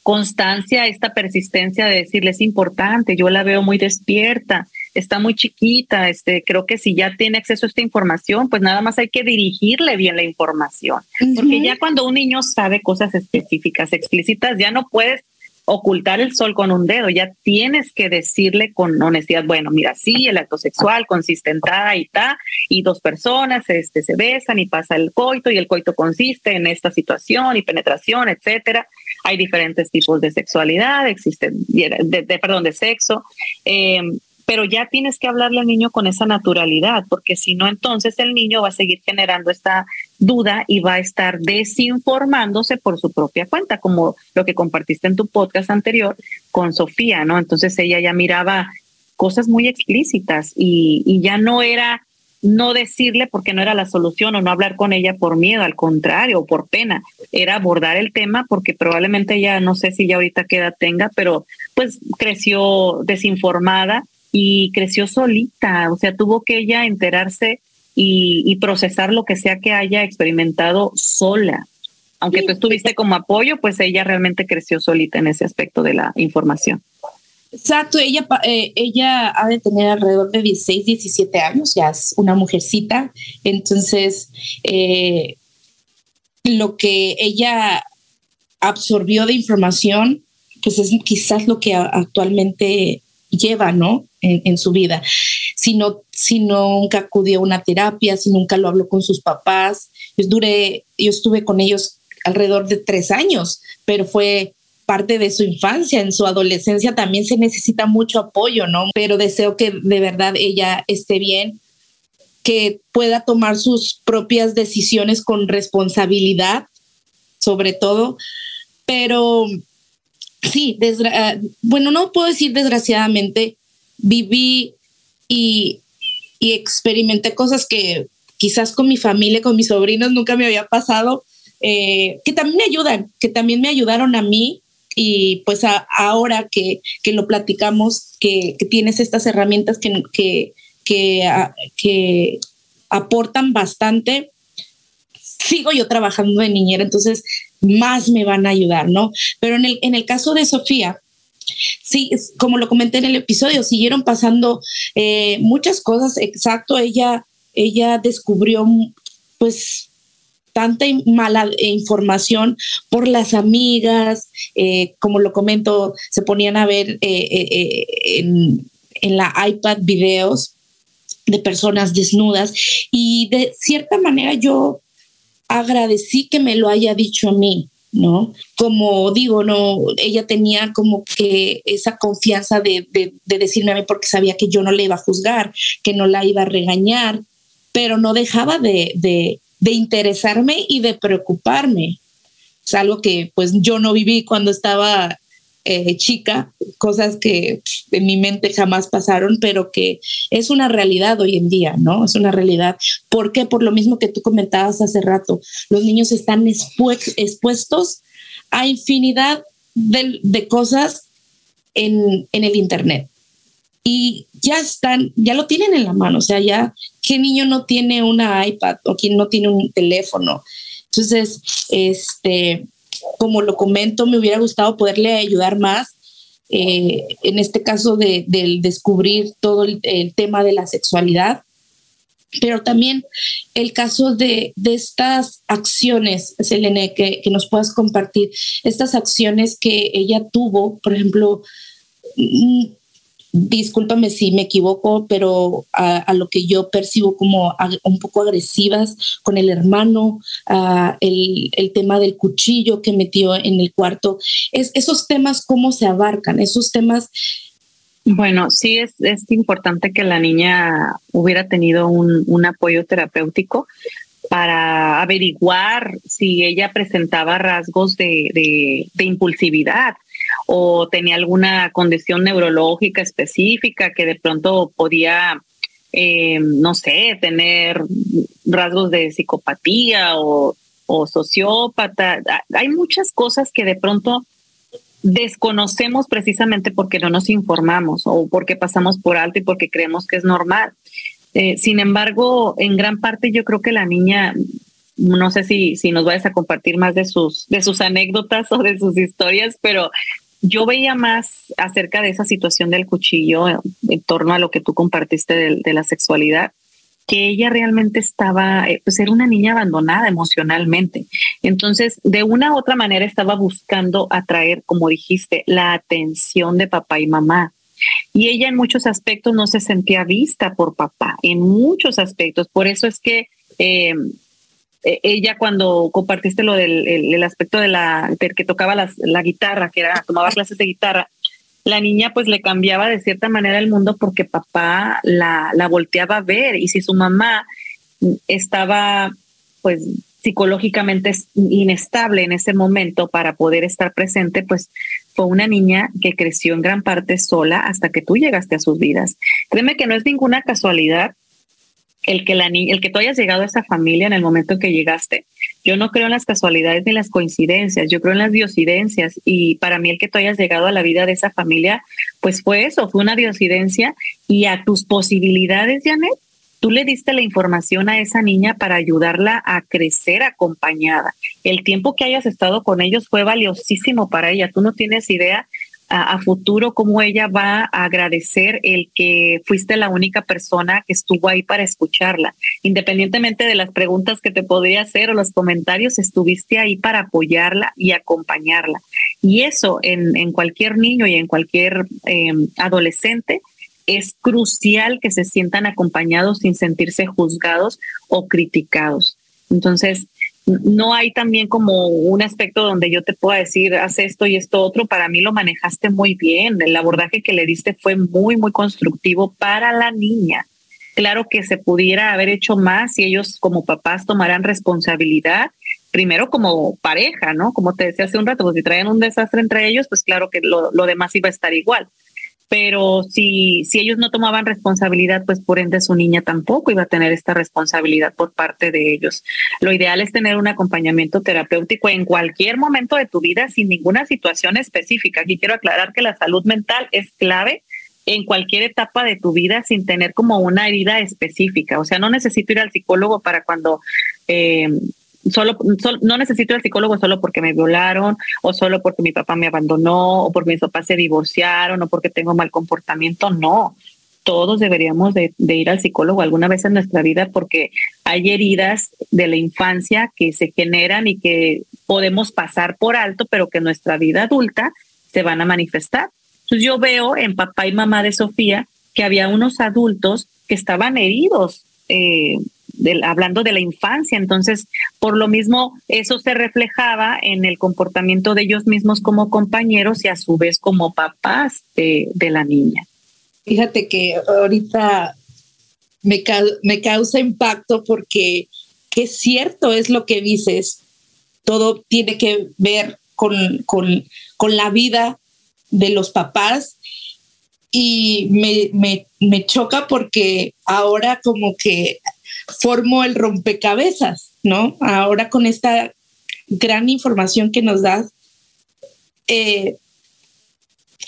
constancia, esta persistencia de decirle es importante, yo la veo muy despierta, está muy chiquita, este, creo que si ya tiene acceso a esta información, pues nada más hay que dirigirle bien la información, porque ya cuando un niño sabe cosas específicas, explícitas, ya no puedes ocultar el sol con un dedo, ya tienes que decirle con honestidad, bueno, mira, sí, el acto sexual consiste en ta y ta, y dos personas este, se besan y pasa el coito, y el coito consiste en esta situación y penetración, etcétera. Hay diferentes tipos de sexualidad, existen, de, perdón, de sexo. Eh, pero ya tienes que hablarle al niño con esa naturalidad, porque si no, entonces el niño va a seguir generando esta duda y va a estar desinformándose por su propia cuenta, como lo que compartiste en tu podcast anterior con Sofía, ¿no? Entonces ella ya miraba cosas muy explícitas y, ya no era no decirle porque no era la solución o no hablar con ella por miedo, al contrario, por pena, era abordar el tema porque probablemente ella, no sé si ya ahorita qué edad tenga, pero pues creció desinformada y creció solita, o sea, tuvo que ella enterarse y, procesar lo que sea que haya experimentado sola. Aunque tú estuviste como apoyo, pues ella realmente creció solita en ese aspecto de la información. Exacto, ella, eh, ella ha de tener alrededor de 16, 17 años, ya es una mujercita, entonces eh, lo que ella absorbió de información, pues es quizás lo que actualmente lleva, ¿no? En, su vida. Si, no, si nunca acudió a una terapia, si nunca lo habló con sus papás. Yo, duré, yo estuve con ellos alrededor de tres años, pero fue parte de su infancia, en su adolescencia también se necesita mucho apoyo, ¿no? Pero deseo que de verdad ella esté bien, que pueda tomar sus propias decisiones con responsabilidad, sobre todo, pero sí, bueno, no puedo decir desgraciadamente, viví y, experimenté cosas que quizás con mi familia, con mis sobrinos nunca me había pasado, eh, que también me ayudan, que también me ayudaron a mí y pues ahora que, que, lo platicamos, que, que, tienes estas herramientas que, que, que aportan bastante, sigo yo trabajando de niñera, entonces más me van a ayudar, ¿no? Pero en el, en el caso de Sofía, sí, como lo comenté en el episodio, siguieron pasando eh, muchas cosas, exacto, ella, ella descubrió pues tanta mala información por las amigas, eh, como lo comento, se ponían a ver eh, en, en la iPad videos de personas desnudas y de cierta manera yo agradecí que me lo haya dicho a mí, ¿no? Como digo, no, ella tenía como que esa confianza de, decirme a mí porque sabía que yo no le iba a juzgar, que no la iba a regañar, pero no dejaba de, de interesarme y de preocuparme. Es algo que pues yo no viví cuando estaba eh, chica, cosas que en mi mente jamás pasaron, pero que es una realidad hoy en día, ¿no? Es una realidad. ¿Por qué? Por lo mismo que tú comentabas hace rato, los niños están expuestos a infinidad de, cosas en, en el Internet y ya están, ya lo tienen en la mano, o sea, ya, ¿qué niño no tiene una iPad o quién no tiene un teléfono? Entonces, este, como lo comento, me hubiera gustado poderle ayudar más. Eh, en este caso de, del descubrir todo el, tema de la sexualidad, pero también el caso de, de estas acciones, Selene, que, que, nos puedas compartir, estas acciones que ella tuvo, por ejemplo, mm, discúlpame si me equivoco, pero a, lo que yo percibo como un poco agresivas con el hermano, el, tema del cuchillo que metió en el cuarto, es, esos temas, ¿cómo se abarcan? Esos temas... Bueno, sí es, es importante que la niña hubiera tenido un, un apoyo terapéutico para averiguar si ella presentaba rasgos de, de impulsividad o tenía alguna condición neurológica específica que de pronto podía, eh, no sé, tener rasgos de psicopatía o, o sociópata. Hay muchas cosas que de pronto desconocemos precisamente porque no nos informamos o porque pasamos por alto y porque creemos que es normal. Eh, sin embargo, en gran parte yo creo que la niña no sé si, si nos vayas a compartir más de sus, de sus anécdotas o de sus historias, pero yo veía más acerca de esa situación del cuchillo en torno a lo que tú compartiste de, la sexualidad, que ella realmente estaba, eh, pues era una niña abandonada emocionalmente. Entonces, de una u otra manera estaba buscando atraer, como dijiste, la atención de papá y mamá. Y ella en muchos aspectos no se sentía vista por papá, en muchos aspectos. Por eso es que eh, eh, ella cuando compartiste lo del el, aspecto de la que tocaba la guitarra, que era tomaba clases de guitarra, la niña pues le cambiaba de cierta manera el mundo porque papá la, la volteaba a ver y si su mamá estaba pues psicológicamente inestable en ese momento para poder estar presente, pues fue una niña que creció en gran parte sola hasta que tú llegaste a sus vidas. Créeme que no es ninguna casualidad el que, la el que tú hayas llegado a esa familia en el momento en que llegaste. Yo no creo en las casualidades ni las coincidencias, yo creo en las diosidencias y para mí el que tú hayas llegado a la vida de esa familia, pues fue eso, fue una diosidencia y a tus posibilidades, Janet, tú le diste la información a esa niña para ayudarla a crecer acompañada. El tiempo que hayas estado con ellos fue valiosísimo para ella. Tú no tienes idea a, futuro cómo ella va a agradecer el que fuiste la única persona que estuvo ahí para escucharla. Independientemente de las preguntas que te podría hacer o los comentarios, estuviste ahí para apoyarla y acompañarla. Y eso en, cualquier niño y en cualquier em, adolescente es crucial que se sientan acompañados sin sentirse juzgados o criticados. Entonces, no hay también como un aspecto donde yo te pueda decir, haz esto y esto otro. Para mí lo manejaste muy bien. El abordaje que le diste fue muy, muy constructivo para la niña. Claro que se pudiera haber hecho más si ellos como papás tomaran responsabilidad, primero como pareja, ¿no? Como te decía hace un rato, pues si traían un desastre entre ellos, pues claro que lo, lo demás iba a estar igual pero si, si ellos no tomaban responsabilidad, pues por ende su niña tampoco iba a tener esta responsabilidad por parte de ellos. Lo ideal es tener un acompañamiento terapéutico en cualquier momento de tu vida sin ninguna situación específica. Aquí quiero aclarar que la salud mental es clave en cualquier etapa de tu vida sin tener como una herida específica. O sea, no necesito ir al psicólogo para cuando eh, solo, no necesito el psicólogo solo porque me violaron o solo porque mi papá me abandonó o porque mis papás se divorciaron o porque tengo mal comportamiento. No, todos deberíamos de, ir al psicólogo alguna vez en nuestra vida porque hay heridas de la infancia que se generan y que podemos pasar por alto, pero que en nuestra vida adulta se van a manifestar. Entonces yo veo en papá y mamá de Sofía que había unos adultos que estaban heridos eh, hablando de la infancia. Entonces, por lo mismo, eso se reflejaba en el comportamiento de ellos mismos como compañeros y a su vez como papás de, la niña. Fíjate que ahorita me, me causa impacto porque qué cierto es lo que dices. Todo tiene que ver con, con, con la vida de los papás y me, me, me, choca porque ahora como que formo el rompecabezas, ¿no? Ahora con esta gran información que nos das, eh,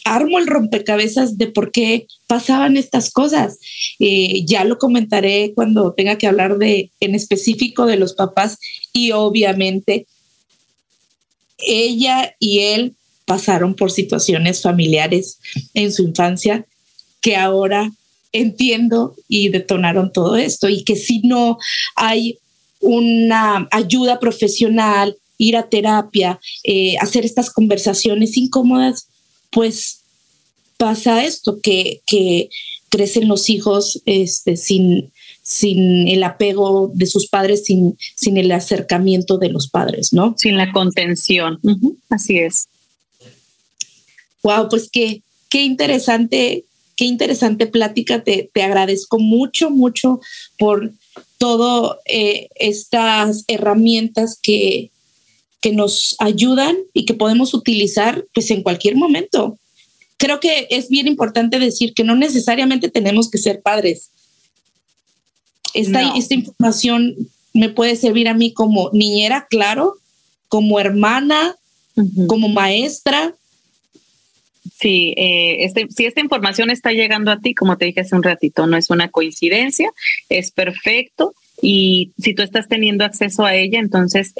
armo el rompecabezas de por qué pasaban estas cosas. Eh, ya lo comentaré cuando tenga que hablar de en específico de los papás y obviamente ella y él pasaron por situaciones familiares en su infancia que ahora entiendo y detonaron todo esto y que si no hay una ayuda profesional, ir a terapia, eh, hacer estas conversaciones incómodas, pues pasa esto, que, que crecen los hijos este, sin, sin el apego de sus padres, sin, sin el acercamiento de los padres, ¿no? Sin la contención, así es. Wow, pues qué, qué interesante qué interesante plática. Te, agradezco mucho, mucho por todas eh, estas herramientas que, que nos ayudan y que podemos utilizar pues en cualquier momento. Creo que es bien importante decir que no necesariamente tenemos que ser padres. Esta, esta información me puede servir a mí como niñera, claro, como hermana, como maestra, Sí, eh, este, si esta información está llegando a ti, como te dije hace un ratito, no es una coincidencia, es perfecto. Y si tú estás teniendo acceso a ella, entonces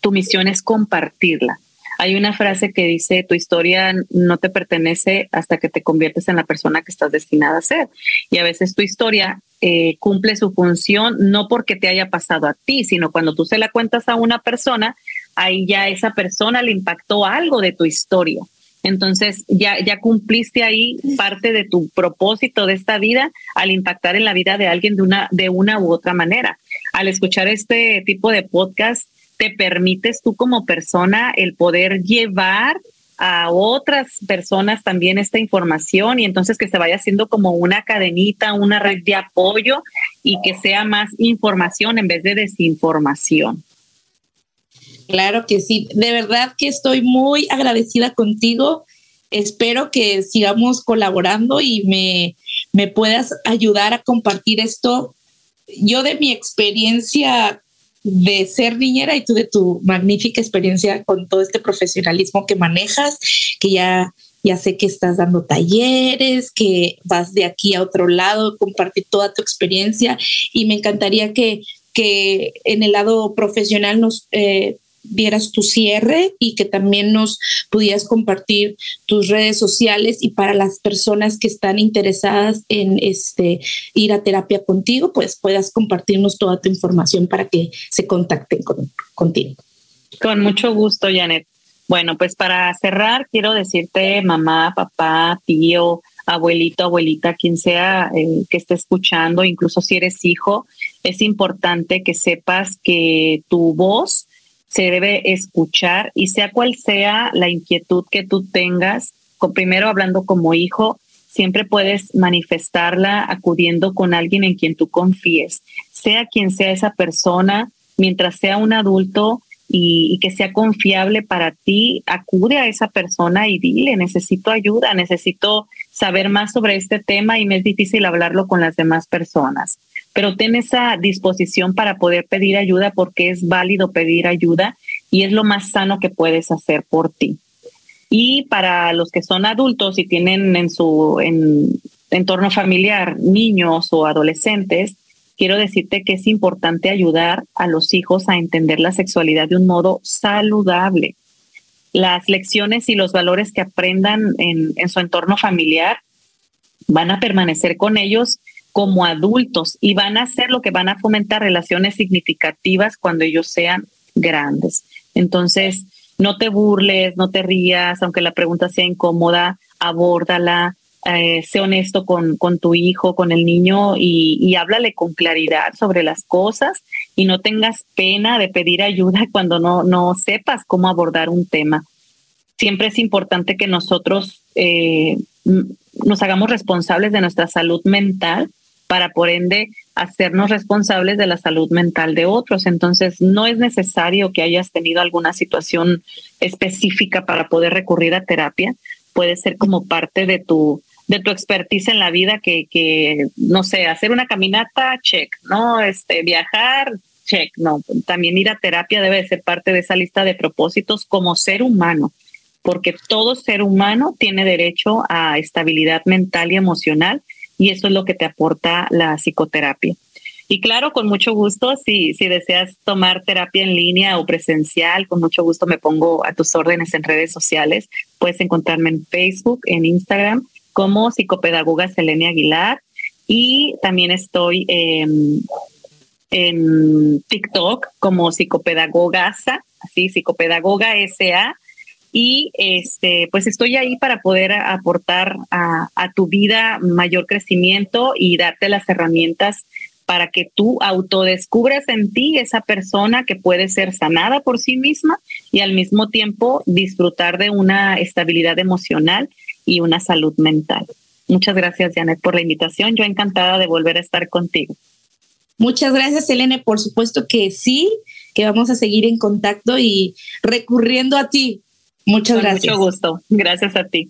tu misión es compartirla. Hay una frase que dice, tu historia no te pertenece hasta que te conviertes en la persona que estás destinada a ser. Y a veces tu historia eh, cumple su función no porque te haya pasado a ti, sino cuando tú se la cuentas a una persona, ahí ya esa persona le impactó algo de tu historia. Entonces ya, ya cumpliste ahí parte de tu propósito de esta vida al impactar en la vida de alguien de una, de una u otra manera. Al escuchar este tipo de podcast, te permites tú como persona el poder llevar a otras personas también esta información y entonces que se vaya haciendo como una cadenita, una red de apoyo y que sea más información en vez de desinformación. Claro que sí, de verdad que estoy muy agradecida contigo. Espero que sigamos colaborando y me, me puedas ayudar a compartir esto. Yo de mi experiencia de ser niñera y tú de tu magnífica experiencia con todo este profesionalismo que manejas, que ya ya sé que estás dando talleres, que vas de aquí a otro lado, compartir toda tu experiencia y me encantaría que, que en el lado profesional nos eh, dieras tu cierre y que también nos pudieras compartir tus redes sociales y para las personas que están interesadas en este ir a terapia contigo, pues puedas compartirnos toda tu información para que se contacten contigo. Con mucho gusto, Janet. Bueno, pues para cerrar, quiero decirte, mamá, papá, tío, abuelito, abuelita, quien sea eh, que esté escuchando, incluso si eres hijo, es importante que sepas que tu voz se debe escuchar y sea cual sea la inquietud que tú tengas, con, primero hablando como hijo, siempre puedes manifestarla acudiendo con alguien en quien tú confíes, sea quien sea esa persona, mientras sea un adulto y, y, que sea confiable para ti, acude a esa persona y dile, necesito ayuda, necesito saber más sobre este tema y me es difícil hablarlo con las demás personas pero ten esa disposición para poder pedir ayuda porque es válido pedir ayuda y es lo más sano que puedes hacer por ti. Y para los que son adultos y tienen en su entorno familiar niños o adolescentes, quiero decirte que es importante ayudar a los hijos a entender la sexualidad de un modo saludable. Las lecciones y los valores que aprendan en, en su entorno familiar van a permanecer con ellos como adultos y van a ser lo que van a fomentar relaciones significativas cuando ellos sean grandes. Entonces, no te burles, no te rías, aunque la pregunta sea incómoda, abórdala, eh, sé honesto con, con, tu hijo, con el niño y, y, háblale con claridad sobre las cosas y no tengas pena de pedir ayuda cuando no, no sepas cómo abordar un tema. Siempre es importante que nosotros eh, nos hagamos responsables de nuestra salud mental para por ende hacernos responsables de la salud mental de otros. Entonces, no es necesario que hayas tenido alguna situación específica para poder recurrir a terapia. Puede ser como parte de tu de tu expertise en la vida que, que no sé, hacer una caminata, check, ¿no? Este, viajar, check, no. También ir a terapia debe ser parte de esa lista de propósitos como ser humano, porque todo ser humano tiene derecho a estabilidad mental y emocional y eso es lo que te aporta la psicoterapia. Y claro, con mucho gusto, si, si deseas tomar terapia en línea o presencial, con mucho gusto me pongo a tus órdenes en redes sociales. Puedes encontrarme en Facebook, en Instagram, como psicopedagoga Selene Aguilar. Y también estoy en, en TikTok como psicopedagoga así, psicopedagoga SA y este, pues estoy ahí para poder aportar a, tu vida mayor crecimiento y darte las herramientas para que tú autodescubras en ti esa persona que puede ser sanada por sí misma y al mismo tiempo disfrutar de una estabilidad emocional y una salud mental. Muchas gracias, Janet, por la invitación. Yo encantada de volver a estar contigo. Muchas gracias, Elene. Por supuesto que sí, que vamos a seguir en contacto y recurriendo a ti Muchas gracias. Mucho gusto. Gracias a ti.